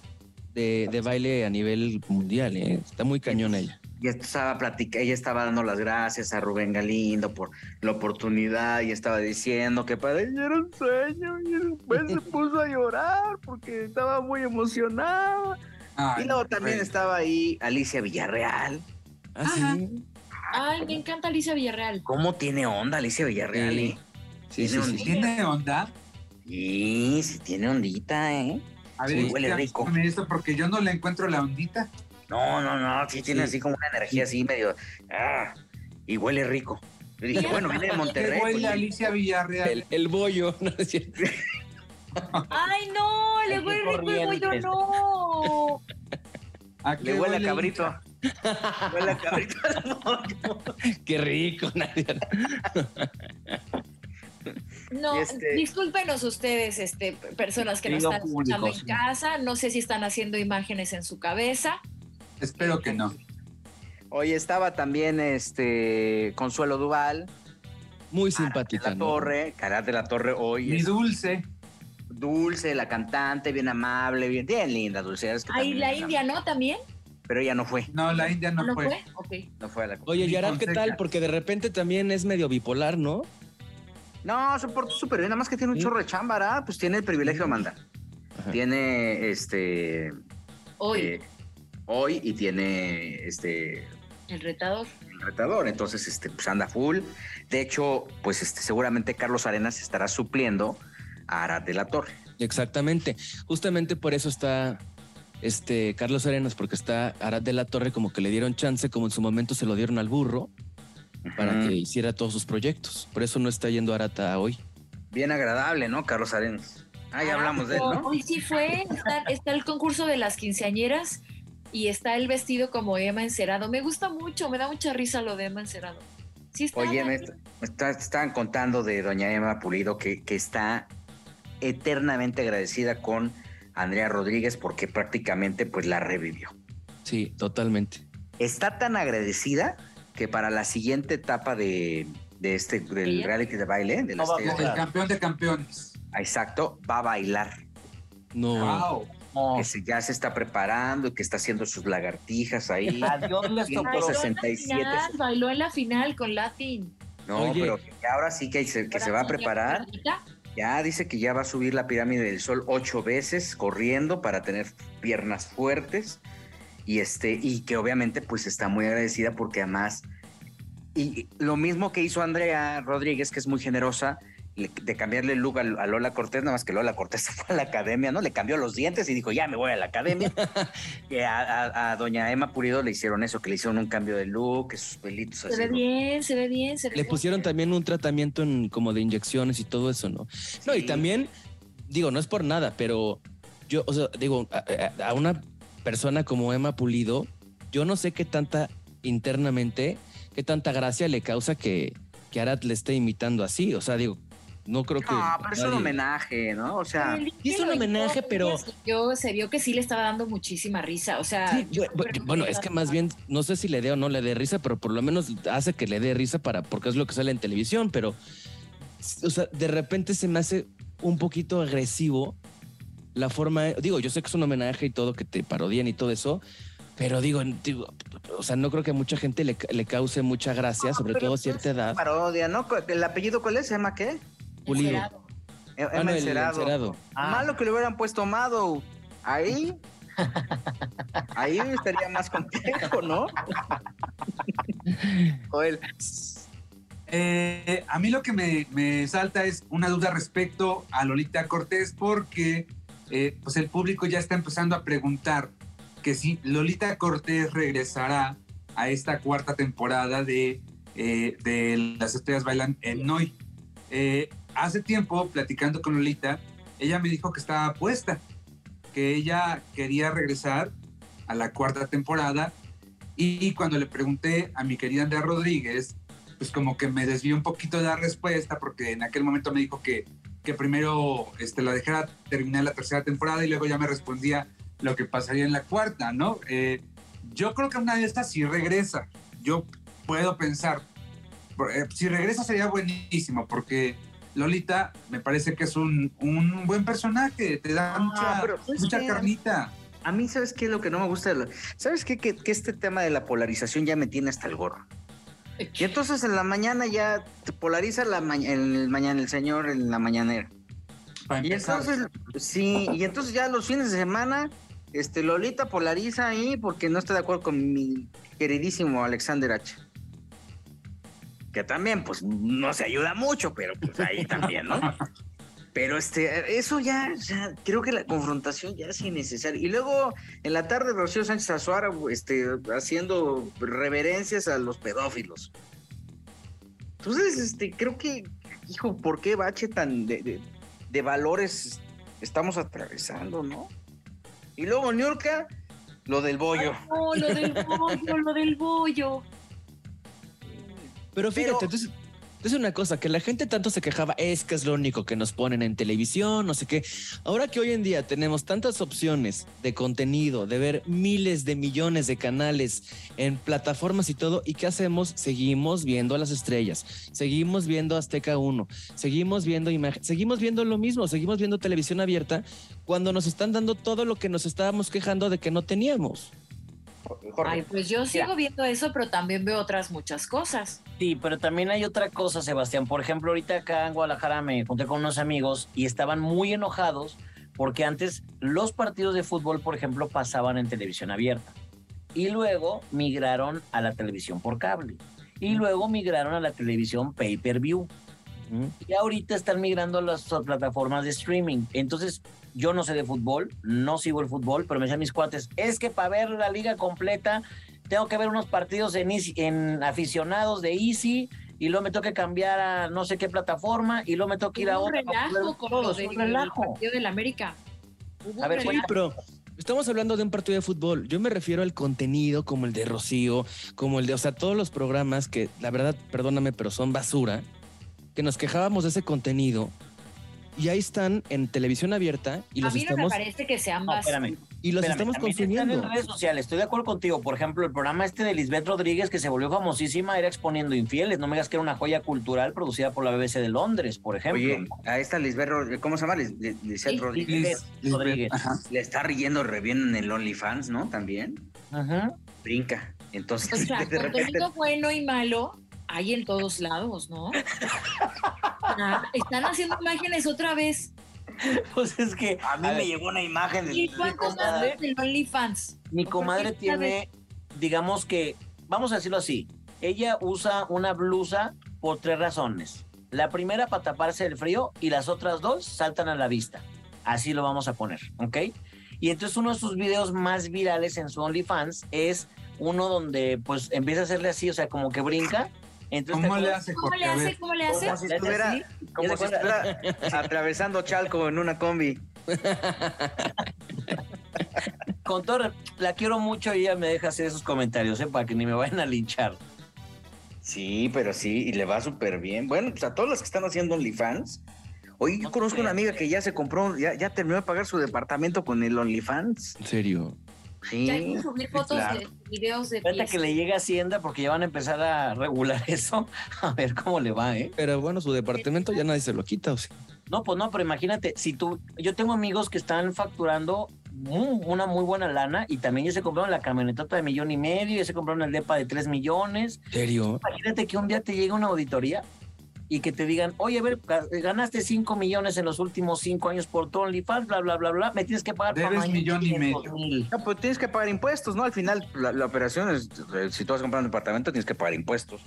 de, de baile a nivel mundial, ¿eh? Está muy cañón ella. Y estaba platica, ella estaba dando las gracias a Rubén Galindo por la oportunidad y estaba diciendo que para ella era un sueño y después se puso a llorar porque estaba muy emocionada. Ay, y luego también Rey. estaba ahí Alicia Villarreal. Ah, Ajá. sí. Ay, me encanta Alicia Villarreal. ¿Cómo tiene onda Alicia Villarreal? Sí. eh? Sí, sí, Tiene sí. un- ¿Tiene onda? Sí, sí tiene ondita, ¿eh? A ver, Sí, huele rico. esto porque yo no le encuentro la ondita. No, no, no, sí tiene Sí. así como una energía así medio... ah, y huele rico. Yo dije, bueno, viene de ¿Qué Monterrey. huele pues, Alicia Villarreal? El, el bollo, ¿no es cierto? Ay, no, le huele rico el bollo, no. ¿A qué Le huele a cabrito. huele a cabrito. Qué rico, Nadia. No, este- discúlpenos ustedes, este, personas que nos están escuchando en sí. casa. No sé si están haciendo imágenes en su cabeza. Espero que no. Hoy estaba también este Consuelo Duval, Muy de simpática, la ¿no? Torre, Carat de la Torre hoy Mi es dulce. dulce, la cantante, bien amable, bien, bien linda, dulce. es que Ahí la India, ¿no? También. Pero ella no fue, No, la India no, ¿No, fue. fue? Ok. no fue a la Oye, Ni Yarab, ¿qué tal? Porque de repente también es medio bipolar, ¿no? No, se portó súper bien, nada más que tiene un Sí. chorro de chamba, ¿verdad? Pues tiene el privilegio de mandar. Ajá. Tiene este Hoy. eh, hoy y tiene este el retador. el retador, entonces este pues anda full. De hecho, pues este seguramente Carlos Arenas estará supliendo a Arad de la Torre. Exactamente. Justamente por eso está este Carlos Arenas, porque está Arad de la Torre, como que le dieron chance, como en su momento se lo dieron al burro, para que hiciera todos sus proyectos. Por eso no está yendo Arata hoy. Bien agradable, ¿no? Carlos Arenas. Ah, ya hablamos de él, ¿no? Hoy sí fue, está, está el concurso de las quinceañeras y está el vestido como Emma Encerado. Me gusta mucho, me da mucha risa lo de Emma Encerado. Sí está. Oye, me, está- estaban contando de doña Emma Pulido que, que está eternamente agradecida con Andrea Rodríguez porque prácticamente pues la revivió. Sí, totalmente. Está tan agradecida que para la siguiente etapa de, de este del reality de baile, de No va. El campeón de campeones. exacto, va a bailar. No. Wow. No. Que se- ya se está preparando y que está haciendo sus lagartijas ahí. Adiós les tocó. Bailó en la 67. final, bailó en la final con Latin. No, Oye. pero que ya ahora sí que se, que se va a preparar. Ya dice que ya va a subir la pirámide del sol ocho veces corriendo para tener piernas fuertes y este y que obviamente pues está muy agradecida porque además y lo mismo que hizo Andrea Rodríguez que es muy generosa de cambiarle el look a, a Lola Cortés, nada más que Lola Cortés fue a la academia, ¿no? Le cambió los dientes y dijo, ya me voy a la academia. que a, a- a doña Emma Purido le hicieron eso, que le hicieron un cambio de look, que sus pelitos Se así. ve ¿no? bien, se ve bien. Se ve Le bien. pusieron también un tratamiento en, como de inyecciones y todo eso, ¿no? No, y también, digo, no es por nada, pero yo, o sea, digo, a, a- a una persona como Emma Pulido, yo no sé qué tanta internamente, qué tanta gracia le causa que, que Arad le esté imitando así. O sea, digo, no creo que. No, pero es un homenaje, ¿no? O sea, es un homenaje, hizo, pero- Yo, se vio que sí le estaba dando muchísima risa. O sea, Sí, yo bueno, es que más bien, no sé si le dé o no le dé risa, pero por lo menos hace que le dé risa para, porque es lo que sale en televisión, pero, o sea, de repente se me hace un poquito agresivo la forma, digo, yo sé que es un homenaje y todo, que te parodian y todo eso, pero digo, digo, o sea, no creo que a mucha gente le, le cause mucha gracia, sobre pero todo a cierta edad. parodia, ¿no? ¿El apellido cuál es? ¿Emma qué? Pulido. Encerado. Emma Ah, no, el Encerado. encerado. Ah. Malo que le hubieran puesto Mado. Ahí. Ahí estaría más complejo, ¿no? Joel. Eh, a mí lo que me, me salta es una duda respecto a Lolita Cortés porque eh, pues el público ya está empezando a preguntar que si Lolita Cortés regresará a esta cuarta temporada de, eh, de Las Estrellas Bailan en Noy. Hace tiempo, platicando con Lolita, ella me dijo que estaba puesta, que ella quería regresar a la cuarta temporada y cuando le pregunté a mi querida Andrea Rodríguez, pues como que me desvió un poquito de la respuesta porque en aquel momento me dijo que, que primero este, la dejara terminar la tercera temporada y luego ya me respondía lo que pasaría en la cuarta, ¿no? Eh, yo creo que una de estas sí regresa. Yo puedo pensar, eh, si regresa sería buenísimo porque Lolita me parece que es un, un buen personaje, te da Ah, mucha, que- carnita. A mí, ¿sabes qué es lo que no me gusta? de lo- ¿Sabes qué? Que, que este tema de la polarización ya me tiene hasta el gorro. Y entonces en la mañana ya te polariza la ma- el mañana el señor en la mañanera. Y entonces, sí, y entonces ya los fines de semana, este Lolita polariza ahí porque no está de acuerdo con mi queridísimo Alexander H. Que también, pues, no se ayuda mucho, pero pues ahí también, ¿no? Pero este, eso ya, creo que la confrontación ya es innecesaria. Y luego, en la tarde, Rocío Sánchez Azuara, este, haciendo reverencias a los pedófilos. Entonces, este, creo que, hijo, ¿por qué bache tan de, de- valores estamos atravesando, no? Y luego, Niurka, lo del bollo. No, lo del bollo, lo del bollo. Pero fíjate, Pero- entonces, entonces una cosa, que la gente tanto se quejaba, es que es lo único que nos ponen en televisión, no sé qué. Ahora que hoy en día tenemos tantas opciones de contenido, de ver miles de millones de canales en plataformas y todo, ¿y qué hacemos? Seguimos viendo a las estrellas, seguimos viendo Azteca 1, seguimos viendo imagen, seguimos viendo lo mismo, seguimos viendo televisión abierta cuando nos están dando todo lo que nos estábamos quejando de que no teníamos. Ay, pues yo sigo viendo eso, pero también veo otras muchas cosas. Sí, pero también hay otra cosa, Sebastián. Por ejemplo, ahorita acá en Guadalajara me junté con unos amigos y estaban muy enojados porque antes los partidos de fútbol, por ejemplo, pasaban en televisión abierta y luego migraron a la televisión por cable y luego migraron a la televisión pay-per-view. Y ahorita están migrando a las plataformas de streaming. Entonces, yo no sé de fútbol, no sigo el fútbol, pero me decían mis cuates, es que para ver la liga completa tengo que ver unos partidos en, Easy- en aficionados de Easy y luego me tengo que cambiar a no sé qué plataforma y luego me tengo que ir a otra. relajo con todo, lo es un relajo. partido del América. Hubo A ver, relajo. pero estamos hablando de un partido de fútbol. Yo me refiero al contenido como el de Rocío, como el de, o sea, todos los programas que, la verdad, perdóname, pero son basura, que nos quejábamos de ese contenido y ahí están en televisión abierta y A los mí no me estamos parece que sean No, espérame. y los Espérame, estamos están consumiendo. en redes sociales, estoy de acuerdo contigo. Por ejemplo, el programa este de Lisbeth Rodríguez que se volvió famosísima era exponiendo infieles. No me digas que era una joya cultural producida por la BBC de Londres, por ejemplo. Oye, a esta Lisbeth, ¿cómo se llama? Lis- Lis- Lisbeth Liz- Rodríguez. Lisbeth Liz- Rodríguez. Ajá. Le está riendo re bien en el OnlyFans, ¿no? También. Ajá. Brinca. Entonces, O sea, de repente. contenido bueno y malo hay en todos lados, ¿no? Ah, están haciendo imágenes otra vez. Pues es que A mí a me ver, llegó una imagen de. ¿Y cuántos comadre. más del OnlyFans? mi ¿Por qué comadre tiene, digamos que, vamos a decirlo así, ella usa una blusa por tres razones. La primera para taparse el frío y las otras dos saltan a la vista. Así lo vamos a poner, ¿ok? Y entonces uno de sus videos más virales en su OnlyFans es uno donde pues empieza a hacerle así, o sea, como que brinca. Entonces, ¿Cómo le hace, ¿Cómo le hace? ¿Cómo le hace? Como si ¿Le hace estuviera, atravesando Chalco en una combi. Con todo, la quiero mucho y ella me deja hacer esos comentarios, ¿eh? Para que ni me vayan a linchar. Sí, pero sí, y le va súper bien. Bueno, pues a todos los que están haciendo OnlyFans. Oye, yo No conozco una amiga que ya se compró, ya, ya terminó de pagar su departamento con el OnlyFans. En serio. Sí. Ya hay que subir fotos claro. de videos de Espérate pies. que le llegue a Hacienda porque ya van a empezar a regular eso. A ver cómo le va, ¿eh? Pero bueno, su departamento ya nadie se lo quita, o sea. No, pues no, pero imagínate, si tú, yo tengo amigos que están facturando una muy buena lana y también ya se compraron la camionetota de millón y medio, ya se compraron el DEPA de tres millones. ¿En serio? Imagínate que un día te llega una auditoría y que te digan, oye, a ver, ga- ganaste 5 millones en los últimos 5 años por tu OnlyFans, bla, bla, bla, bla, me tienes que pagar Debes mañana millón y 500 medio. mil". No, pues tienes que pagar impuestos, ¿no? Al final, la, la operación es, eh, si tú vas a comprar un departamento, tienes que pagar impuestos.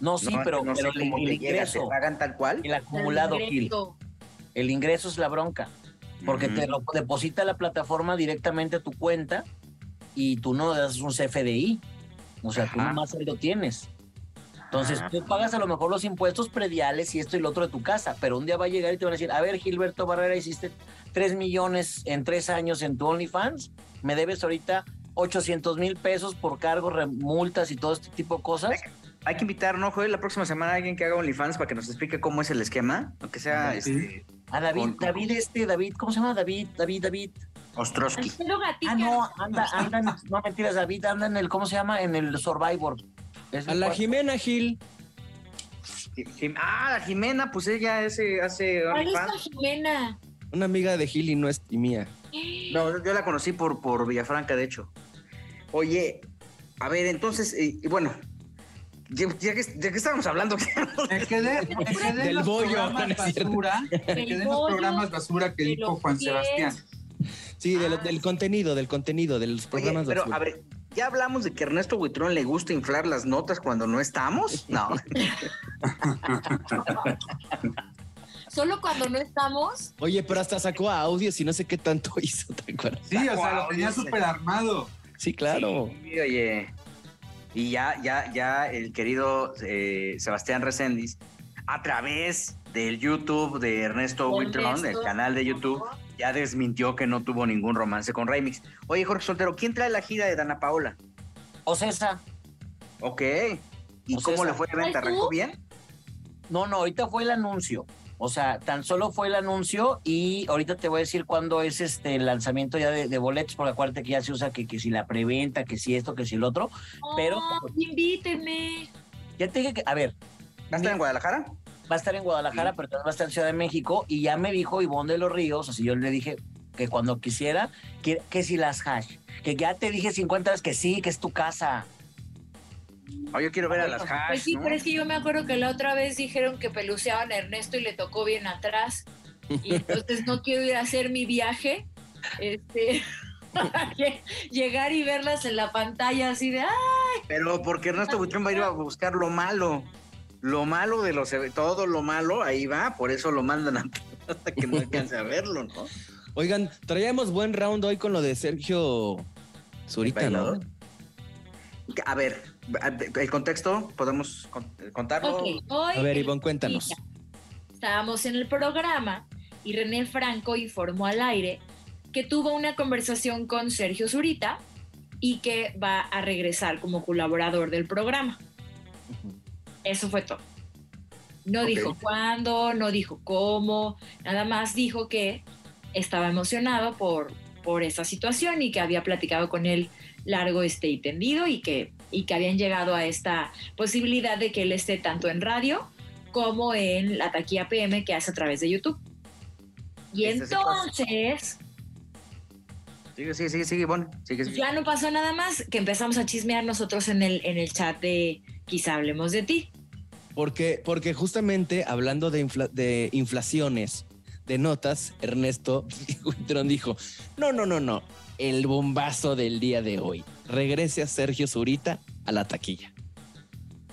No, sí, No, pero, no pero el, el ingreso, ¿Te pagan tal cual? el acumulado, El Gil, ingreso. el ingreso es la bronca. porque te lo deposita la plataforma directamente a tu cuenta y tú no das un CFDI. O sea, tú Ajá. nomás ahí lo tienes. Entonces, tú pagas a lo mejor los impuestos prediales y esto y lo otro de tu casa, pero un día va a llegar y te van a decir, a ver, Gilberto Barrera, hiciste 3 millones en 3 años en tu OnlyFans, me debes ahorita 800 mil pesos por cargos, multas y todo este tipo de cosas. Hay que invitar, ¿no, Joel? La próxima semana a alguien que haga OnlyFans para que nos explique cómo es el esquema, aunque sea Sí. este, A David, Con- David este, David, ¿cómo se llama? David, David, David. Ostrowski. Ah, no, anda, anda, no mentiras, David anda en el, ¿cómo se llama? En el Survivor. Es A la Jimena Gil. Ah, la Jimena, pues ella ese, hace ¿Cuál es la. Jimena? Una amiga de Gil y no es y mía. No, yo la conocí por, por Villafranca, de hecho. Oye, a ver, entonces, eh, y bueno, ya, ya que, ya que estábamos hablando, Me quedé, me quedé en Del los bollo, programas basura. Me quedé en los programas basura que dijo Juan pies. Sebastián. Sí, del, Ah. del contenido, del contenido, de los Oye, programas de pero azul. a ver, ¿ya hablamos de que Ernesto Buitrón le gusta inflar las notas cuando no estamos? No. Solo cuando no estamos. Oye, pero hasta sacó audios y no sé qué tanto hizo, ¿te acuerdas? Sí, o sea, lo tenía súper armado. Sí, claro. Sí, oye. Y ya, ya, ya el querido eh, Sebastián Reséndiz, a través del YouTube de Ernesto Buitrón, del canal de YouTube, ya desmintió que no tuvo ningún romance con Remix. Oye, Jorge Soltero, ¿quién trae la gira de Dana Paola? O César. Ok. ¿Y cómo le fue de venta? ¿Ay, tú? ¿Arrancó bien? No, no, ahorita fue el anuncio. O sea, tan solo fue el anuncio y ahorita te voy a decir cuándo es este el lanzamiento ya de, de boletos, porque acuérdate que ya se usa que, que si la preventa, que si esto, que si el otro. Pero- Oh, invíteme. Ya te dije que, a ver, ¿Va a estar en Guadalajara? Va a estar en Guadalajara, pero también va a estar en Ciudad de México y ya me dijo Ivonne de los Ríos, así yo le dije que cuando quisiera, que, que si las hash, que ya te dije 50 veces que sí, que es tu casa. Oh, yo quiero ver a las Pues hash, sí, ¿no? pero es que yo me acuerdo que la otra vez dijeron que peluceaban a Ernesto y le tocó bien atrás. y entonces no quiero ir a hacer mi viaje, este, llegar y verlas en la pantalla así de, ¡ay! Pero porque Ernesto Buitrón va a ir a buscar lo malo, lo malo de los todo lo malo, ahí va, por eso lo mandan hasta que no alcance a verlo, ¿no? Oigan, traíamos buen round hoy con lo de Sergio Zurita, ¿no? A ver, el contexto, ¿podemos contarlo? a ver, Ivonne, cuéntanos. Estábamos en el programa y René Franco informó al aire que tuvo una conversación con Sergio Zurita y que va a regresar como colaborador del programa. Eso fue todo. No dijo cuándo, no dijo cómo, nada más dijo que estaba emocionado por, por esa situación y que había platicado con él largo este y tendido y que, y que habían llegado a esta posibilidad de que él esté tanto en radio como en la taquilla PM que hace a través de YouTube. Y entonces... Sigue, sigue, sigue, sigue, bueno, Ya no pasó nada más que empezamos a chismear nosotros en el, en el chat de Quizá hablemos de ti. Porque, porque justamente hablando de, de inflaciones, de notas, Ernesto dijo, no, no, no, no, el bombazo del día de hoy. Regrese a Sergio Zurita a la taquilla.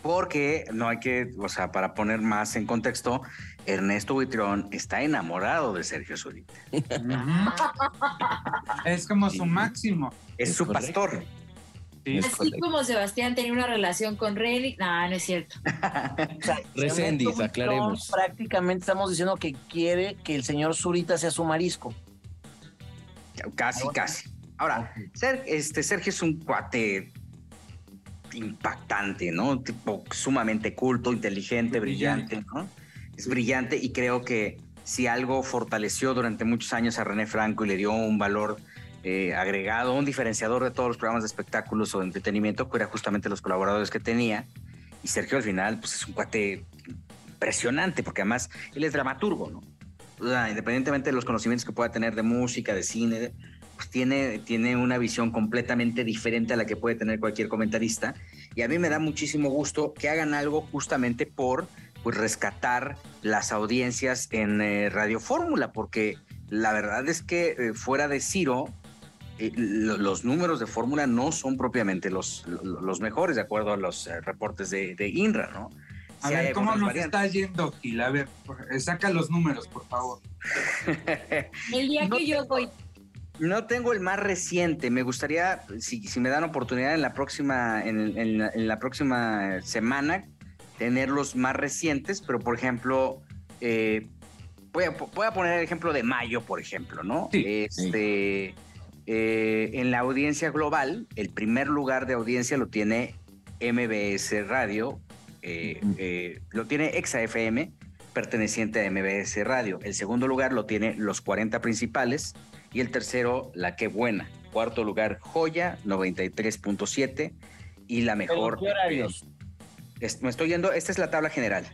Porque no hay que, o sea, para poner más en contexto, Ernesto Buitrón está enamorado de Sergio Zurita. es como su máximo. Es, su pastor. Así como Sebastián tenía una relación con Reddick, no, no es cierto. Resendis, aclaremos. Prácticamente estamos diciendo que quiere que el señor Zurita sea su marisco. Casi, casi. Ahora, este, Sergio es un cuate impactante, ¿no? Tipo sumamente culto, inteligente, brillante, ¿no? Es brillante y creo que si algo fortaleció durante muchos años a René Franco y le dio un valor eh, agregado, un diferenciador de todos los programas de espectáculos o entretenimiento, que era justamente los colaboradores que tenía. Y Sergio al final, pues es un cuate impresionante, porque además él es dramaturgo, ¿no? Independientemente de los conocimientos que pueda tener de música, de cine, pues tiene, tiene una visión completamente diferente a la que puede tener cualquier comentarista. Y a mí me da muchísimo gusto que hagan algo justamente por pues, rescatar las audiencias en eh, Radio Fórmula, porque la verdad es que eh, fuera de Ciro, eh, los números de fórmula no son propiamente los, los mejores, de acuerdo a los eh, reportes de, INRA, ¿no? A ver, ¿cómo nos está yendo, Gil? A ver, eh, saca los números, por favor. el día que yo voy. No tengo el más reciente. Me gustaría, si, si me dan oportunidad en la próxima, en, la próxima semana, tener los más recientes, pero por ejemplo, voy, a, poner el ejemplo de mayo, por ejemplo, ¿no? este. Eh, en la audiencia global, el primer lugar de audiencia lo tiene MBS Radio, eh, eh, lo tiene ExaFM, perteneciente a MBS Radio. El segundo lugar lo tiene Los 40 Principales y el tercero, La Que Buena. Cuarto lugar, Joya, 93.7 y la mejor... ¿Qué horarios? me estoy yendo, esta es la tabla general.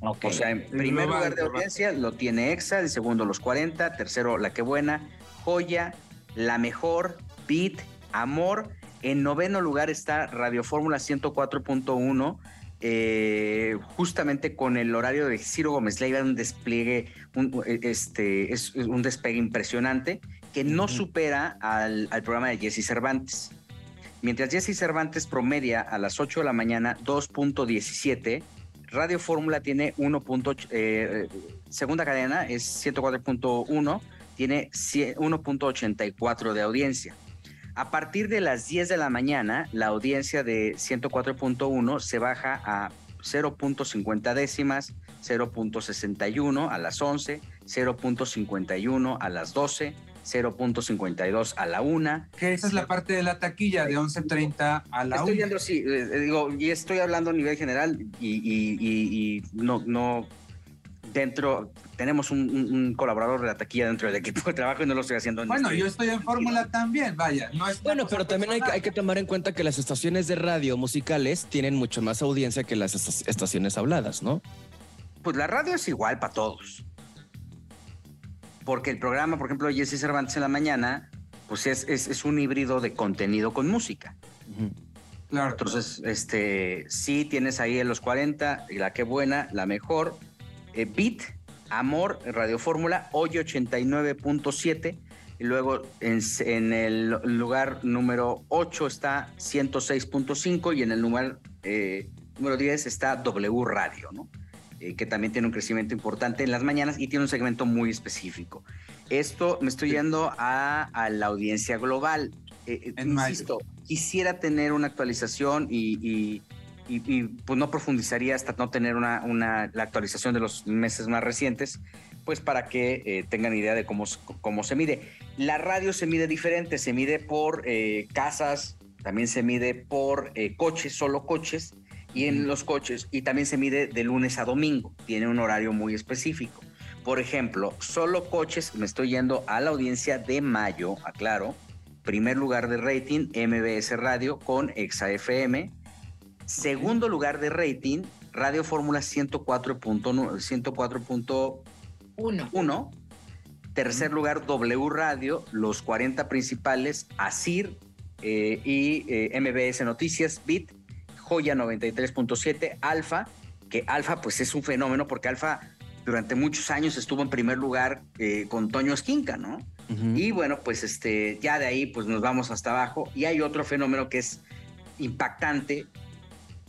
O sea, en primer lugar de audiencia lo tiene EXA, el segundo Los 40, tercero La Que Buena, Joya, la Mejor, Beat, Amor. En noveno lugar está Radio Fórmula 104.1. Eh, justamente con el horario de Ciro Gómez Leiva, un despliegue, un, este, es un despegue impresionante que no supera al, programa de Jesse Cervantes. Mientras Jesse Cervantes promedia a las 8 de la mañana 2.17, Radio Fórmula tiene 1. Eh, segunda cadena es 104.1 tiene 1.84 de audiencia. A partir de las 10 de la mañana, la audiencia de 104.1 se baja a 0.50 décimas, 0.61 a las 11, 0.51 a las 12, 0.52 a la 1. Que esa es la parte de la taquilla de 11.30 a la 1. Estoy viendo, sí, eh, digo, y estoy hablando a nivel general y, y no, no, dentro, tenemos un, colaborador de la taquilla dentro del equipo de trabajo y no lo estoy haciendo. En bueno, este yo estoy en fórmula también, vaya. No es bueno, pero también hay, hay, que tomar en cuenta que las estaciones de radio musicales tienen mucho más audiencia que las estaciones habladas, ¿no? Pues la radio es igual para todos. Porque el programa, por ejemplo, Jesse Cervantes en la mañana, pues es, es, un híbrido de contenido con música. Claro. Entonces, este, sí tienes ahí en los 40, la que buena, la mejor, eh, Beat Amor, Radio Fórmula, hoy 89.7. Y luego en, en, el lugar número 8 está 106.5 y en el lugar eh, número 10 está W Radio, ¿no? Eh, que también tiene un crecimiento importante en las mañanas y tiene un segmento muy específico. Esto me estoy yendo a, a la audiencia global. Eh, insisto, quisiera tener una actualización y, y, y, pues no profundizaría hasta no tener una, una, la actualización de los meses más recientes, pues para que eh, tengan idea de cómo, cómo se mide. La radio se mide diferente, se mide por eh, casas, también se mide por eh, coches, solo coches, y en los coches, y también se mide de lunes a domingo, tiene un horario muy específico. Por ejemplo, solo coches, me estoy yendo a la audiencia de mayo, aclaro, primer lugar de rating, MBS Radio con ExaFM, segundo lugar de rating, Radio Fórmula 104.1 uno. Uno. Tercer lugar, W Radio, los 40 principales, ASIR eh, y eh, MBS Noticias, BIT, Joya 93.7, Alfa, que Alfa pues es un fenómeno porque Alfa durante muchos años estuvo en primer lugar eh, con Toño Esquinca, ¿no? Uh -huh. Y bueno, pues este, ya de ahí pues nos vamos hasta abajo. Y hay otro fenómeno que es impactante,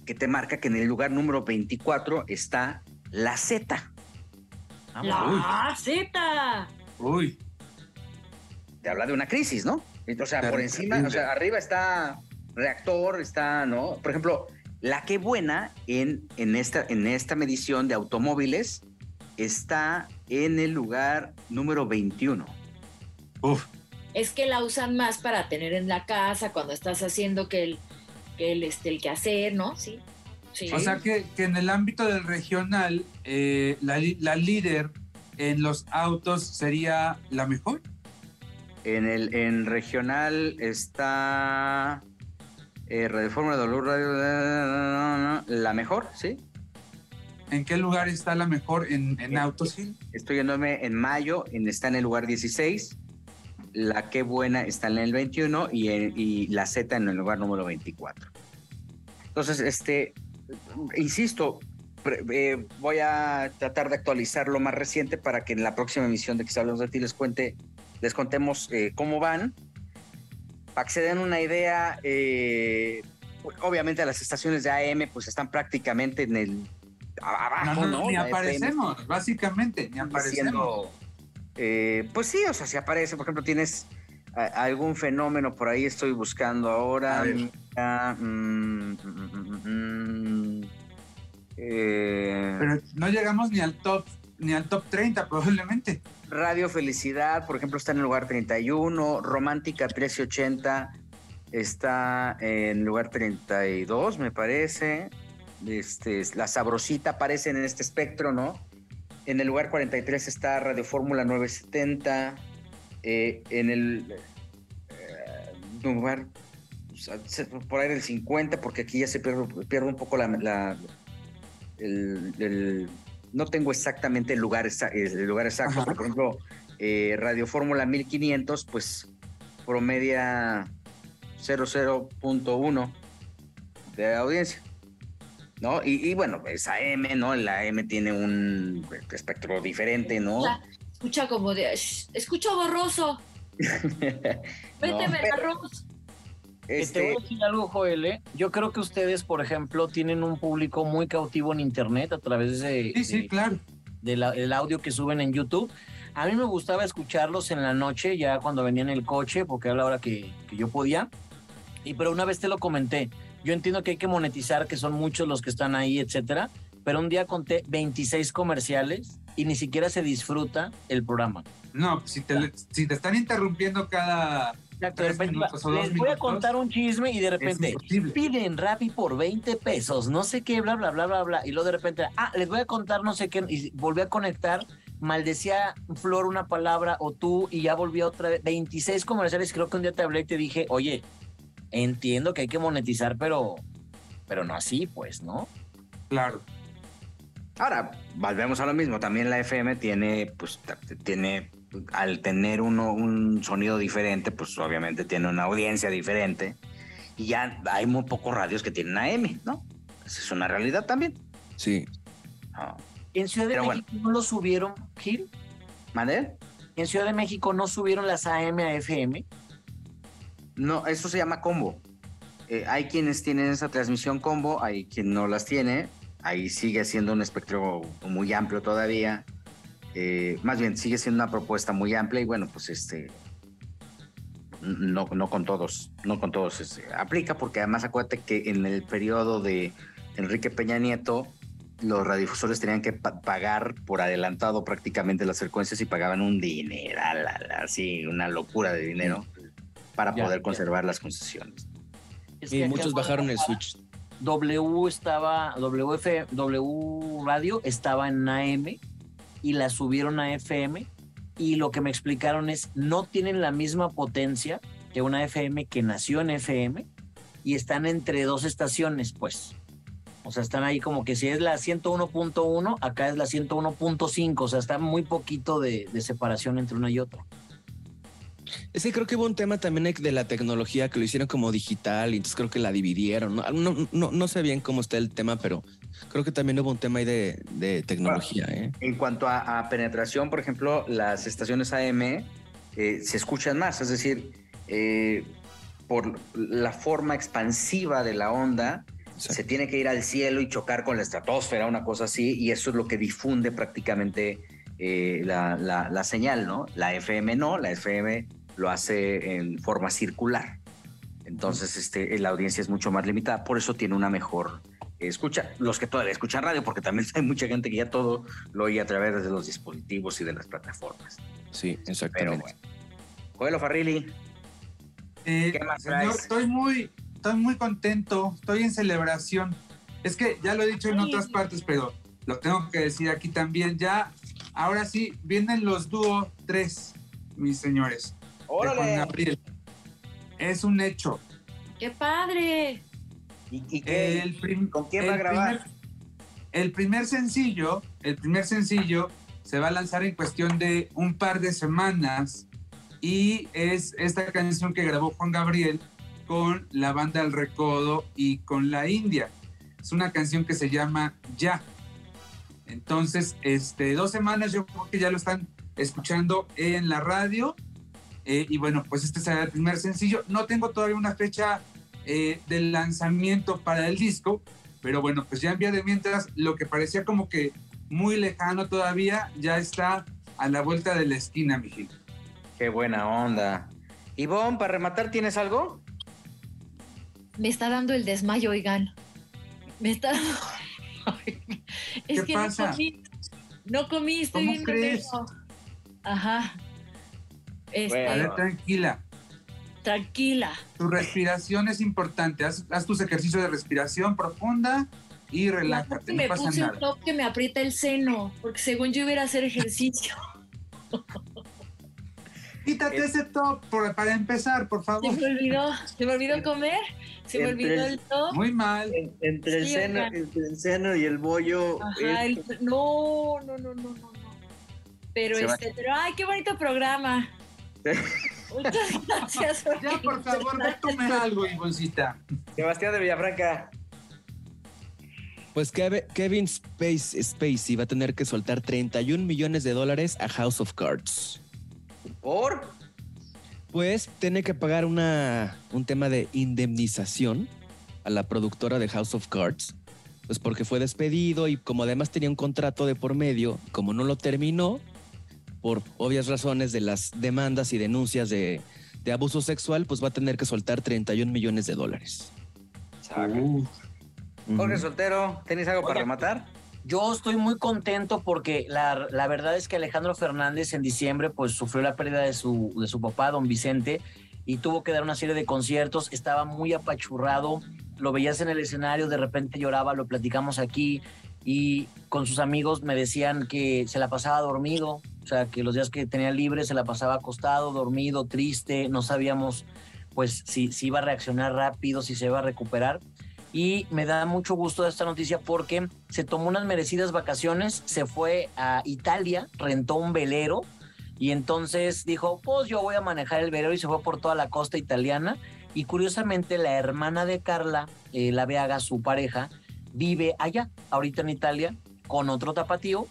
que te marca que en el lugar número 24 está la Z. La Z. Uy. Te habla de una crisis, ¿no? O sea, por encima, o sea, arriba está reactor, está, ¿no? Por ejemplo, la que buena en, en, esta, en esta medición de automóviles está en el lugar número 21. Uf. Es que la usan más para tener en la casa cuando estás haciendo que el, que el, este, el quehacer, ¿no? Sí. Sí. O sea que, que, en el ámbito del regional, eh, la, la, líder en los autos sería la mejor. En el en regional está eh, Radio Fórmula W Radio, la mejor, ¿sí? ¿En qué lugar está la mejor en, en autos? Estoy yéndome en mayo, en, está en el lugar 16. La que buena está en el 21 y, la Z en el lugar número 24. Entonces, este, insisto, eh, voy a tratar de actualizar lo más reciente para que en la próxima emisión de que hablamos de ti les cuente, les contemos eh, cómo van. Para que se den una idea, eh, obviamente las estaciones de AM pues están prácticamente en el abajo, no, ¿no? Ni La aparecemos, FM, básicamente, ni aparecemos. Siendo, pues sí, o sea, si aparece, por ejemplo, tienes a, algún fenómeno por ahí, estoy buscando ahora. Mira, mm, mm, mm, eh, Pero no llegamos ni al top, ni al top 30 probablemente. Radio Felicidad, por ejemplo, está en el lugar 31, Romántica 1380 está en el lugar 32, me parece. Este, la Sabrosita aparece en este espectro, ¿no? En el lugar 43 está Radio Fórmula 970. Eh, en el eh, lugar por ahí del 50, porque aquí ya se pierde, pierde un poco la, la el, el, no tengo exactamente el lugar, el lugar exacto, pero por ejemplo, eh, Radio Fórmula 1500, pues promedia 00.1 de audiencia. ¿No? Y, y, bueno, es AM, ¿no? La AM tiene un espectro diferente, ¿no? Escucha como de, escucha borroso. Méteme no, el arroz. Este... Te voy a decir algo, Joel. ¿eh? Yo creo que ustedes, por ejemplo, tienen un público muy cautivo en Internet a través de, sí, sí, de, claro. de la, del audio que suben en YouTube. A mí me gustaba escucharlos en la noche, ya cuando venía en el coche, porque era la hora que, que yo podía. Y pero una vez te lo comenté. Yo entiendo que hay que monetizar, que son muchos los que están ahí, etcétera. Pero un día conté 26 comerciales y ni siquiera se disfruta el programa. No, si te, si te están interrumpiendo cada Exacto, de repente, les voy minutos, a contar un chisme y de repente piden Rappi por 20 pesos, no sé qué, bla, bla, bla, bla, bla. Y luego de repente, ah, les voy a contar no sé qué, y volví a conectar, maldecía Flor una palabra o tú, y ya volví otra vez. 26 comerciales, creo que un día te hablé y te dije, oye, entiendo que hay que monetizar, pero, pero no así, pues, ¿no? Claro. Ahora, volvemos a lo mismo, también la FM tiene, pues, tiene al tener uno un sonido diferente, pues obviamente tiene una audiencia diferente. Y ya hay muy pocos radios que tienen AM, ¿no? Esa es una realidad también. Sí. Ah. En Ciudad de Pero México no lo subieron, Gil. ¿Mande? En Ciudad de México no subieron las AM a FM. No, eso se llama combo. Eh, hay quienes tienen esa transmisión combo, hay quien no las tiene. Ahí sigue siendo un espectro muy amplio todavía. Eh, más bien, sigue siendo una propuesta muy amplia y bueno, pues este. No, no con todos, no con todos este, aplica, porque además acuérdate que en el periodo de Enrique Peña Nieto, los radiodifusores tenían que pa- pagar por adelantado prácticamente las frecuencias y pagaban un dineral, así, una locura de dinero para Ya, poder ya. conservar las concesiones. Es Y que acá muchos bajaron el switch. W estaba, WF, W Radio estaba en AM y la subieron a FM y lo que me explicaron es no tienen la misma potencia que una FM que nació en FM y están entre dos estaciones, pues. O sea, están ahí como que si es la 101.1, acá es la 101.5, o sea, está muy poquito de, de separación entre una y otra. Es que creo que hubo un tema también de la tecnología que lo hicieron como digital y entonces creo que la dividieron. No, no, no, no sé bien cómo está el tema, pero creo que también hubo un tema ahí de, de tecnología. ¿eh? En cuanto a, a penetración, por ejemplo, las estaciones AM eh, se escuchan más, es decir, eh, por la forma expansiva de la onda, se tiene que ir al cielo y chocar con la estratosfera, una cosa así, y eso es lo que difunde prácticamente eh, la, la- la señal, ¿no? La FM no, la FM lo hace en forma circular. Entonces, este, la audiencia es mucho más limitada, por eso tiene una mejor escucha. Los que todavía escuchan radio, porque también hay mucha gente que ya todo lo oye a través de los dispositivos y de las plataformas. Sí, Pero exactamente. bueno. Joelo Farrilli, Eh, ¿Qué más señor, estoy muy, estoy muy contento, estoy en celebración. Es que ya lo he dicho en otras partes, pero lo tengo que decir aquí también. Ya, ahora sí, vienen los dúo 3, mis señores. de Juan Gabriel. Es un hecho. ¡Qué padre! ¿Y, y qué? El ¿Con quién va a grabar? primer- el primer sencillo, el primer sencillo se va a lanzar en cuestión de un par de semanas y es esta canción que grabó Juan Gabriel con la banda El Recodo y con la India. Es una canción que se llama Ya. Entonces, este, dos semanas yo creo que ya lo están escuchando en la radio. Eh, y bueno, pues este será el primer sencillo. No tengo todavía una fecha eh, del lanzamiento para el disco, pero bueno, pues ya en vía de mientras lo que parecía como que muy lejano todavía ya está a la vuelta de la esquina, mi Gil. Qué buena onda. Ivonne, para rematar, ¿tienes algo? Me está dando el desmayo, oigan. Me está Es ¿Qué que pasa? no comí. No comí, estoy ¿Cómo bien crees? Ajá. Este, Bueno. A ver, tranquila. tranquila. Tu respiración es importante. Haz, haz tus ejercicios de respiración profunda y relájate. No me pasa puse un top que me aprieta el seno, porque según yo iba a hacer ejercicio. Quítate Es- ese top por- para empezar, por Se favor. me olvidó, se me olvidó comer, se me olvidó el- el top. Muy mal. Entre el Sí, seno- entre el seno y el bollo. Ajá, el- no, no, no, no, no, no. Pero Se va- este, pero ay, qué bonito programa. Muchas gracias. Ya, por favor, ve a comer algo, Ivoncita. Sebastián de Villafranca. Pues Kev- Kevin Space, Spacey va a tener que soltar 31 millones de dólares a House of Cards. ¿Por? Pues tiene que pagar una, un tema de indemnización a la productora de House of Cards, pues porque fue despedido y como además tenía un contrato de por medio, como no lo terminó, por obvias razones de las demandas y denuncias de, de abuso sexual, pues va a tener que soltar 31 millones de dólares. Uh, Jorge. Soltero, ¿tienes algo para rematar? Yo estoy muy contento porque la, verdad es que Alejandro Fernández en diciembre pues sufrió la pérdida de su, de su papá, don Vicente, y tuvo que dar una serie de conciertos, estaba muy apachurrado, lo veías en el escenario, de repente lloraba, lo platicamos aquí, y con sus amigos me decían que se la pasaba dormido, o sea, que los días que tenía libre se la pasaba acostado, dormido, triste, no sabíamos pues si, si iba a reaccionar rápido, si se iba a recuperar. Y me da mucho gusto esta noticia porque se tomó unas merecidas vacaciones, se fue a Italia, rentó un velero y entonces dijo, pues yo voy a manejar el velero y se fue por toda la costa italiana. Y curiosamente la hermana de Carla, eh, la Beaga, su pareja, vive allá, ahorita en Italia. con otro tapatío,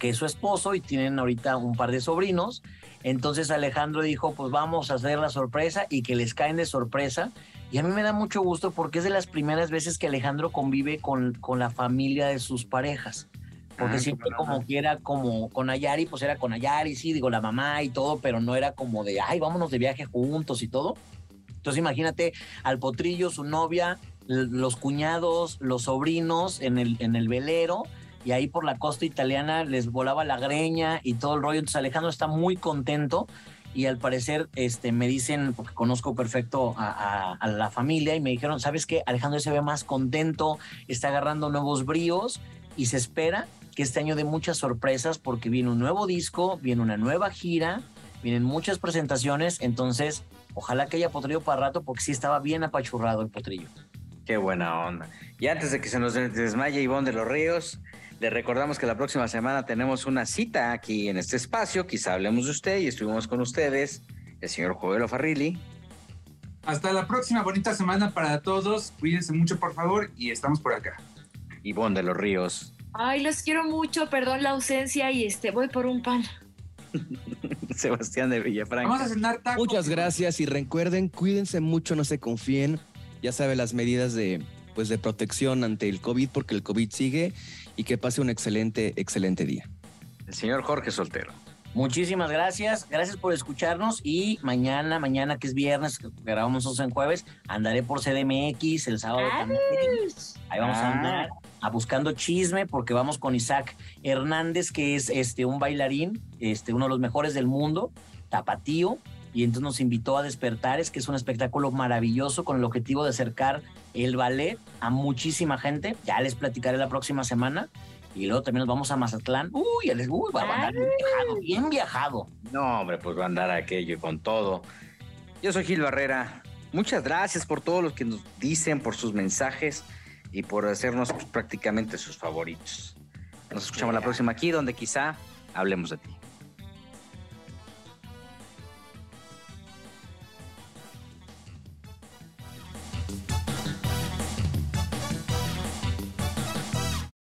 que es su esposo, y tienen ahorita un par de sobrinos. Entonces Alejandro dijo, pues vamos a hacer la sorpresa y que les caen de sorpresa. Y a mí me da mucho gusto porque es de las primeras veces que Alejandro convive con, con la familia de sus parejas. Porque Ah, siempre como que era como con Ayari, pues era con Ayari, sí, digo, la mamá y todo, pero no era como de, ay, vámonos de viaje juntos y todo. Entonces imagínate al potrillo, su novia, los cuñados, los sobrinos en el, en el velero, y ahí por la costa italiana les volaba la greña y todo el rollo. Entonces Alejandro está muy contento y al parecer este, me dicen, porque conozco perfecto a, a- la familia, y me dijeron, ¿sabes qué? Alejandro se ve más contento, está agarrando nuevos bríos y se espera que este año de muchas sorpresas porque viene un nuevo disco, viene una nueva gira, vienen muchas presentaciones, entonces ojalá que haya potrillo para rato porque sí estaba bien apachurrado el potrillo. Qué buena onda. Y antes de que se nos desmaye Ivonne de los Ríos, le recordamos que la próxima semana tenemos una cita aquí en este espacio. Quizá hablemos de usted y estuvimos con ustedes, el señor Joel Farrilli. Hasta la próxima bonita semana para todos. Cuídense mucho, por favor, y estamos por acá. Ivonne de los Ríos. Ay, los quiero mucho, perdón la ausencia y este, voy por un pan. Sebastián de Vamos a Villafranca. cenar tacos. Muchas gracias y recuerden, cuídense mucho, no se confíen. Ya saben las medidas de, pues, de protección ante el COVID porque el COVID sigue y que pase un excelente, excelente día. El señor Jorge Soltero. Muchísimas gracias, gracias por escucharnos y mañana, mañana que es viernes, que grabamos en jueves, andaré por CDMX el sábado también. Ahí vamos a Ah. andar a buscando chisme porque vamos con Isaac Hernández, que es este un bailarín, este uno de los mejores del mundo, tapatío, y entonces nos invitó a Despertares, que es un espectáculo maravilloso con el objetivo de acercar el ballet a muchísima gente. Ya les platicaré la próxima semana. Y luego también nos vamos a Mazatlán. Uy, ya les- uy, va a andar bien viajado, bien viajado. No, hombre, pues va a andar aquello con todo. Yo soy Gil Barrera. Muchas gracias por todo lo que nos dicen, por sus mensajes y por hacernos pues, prácticamente sus favoritos. Nos escuchamos la próxima aquí, donde quizá hablemos de ti.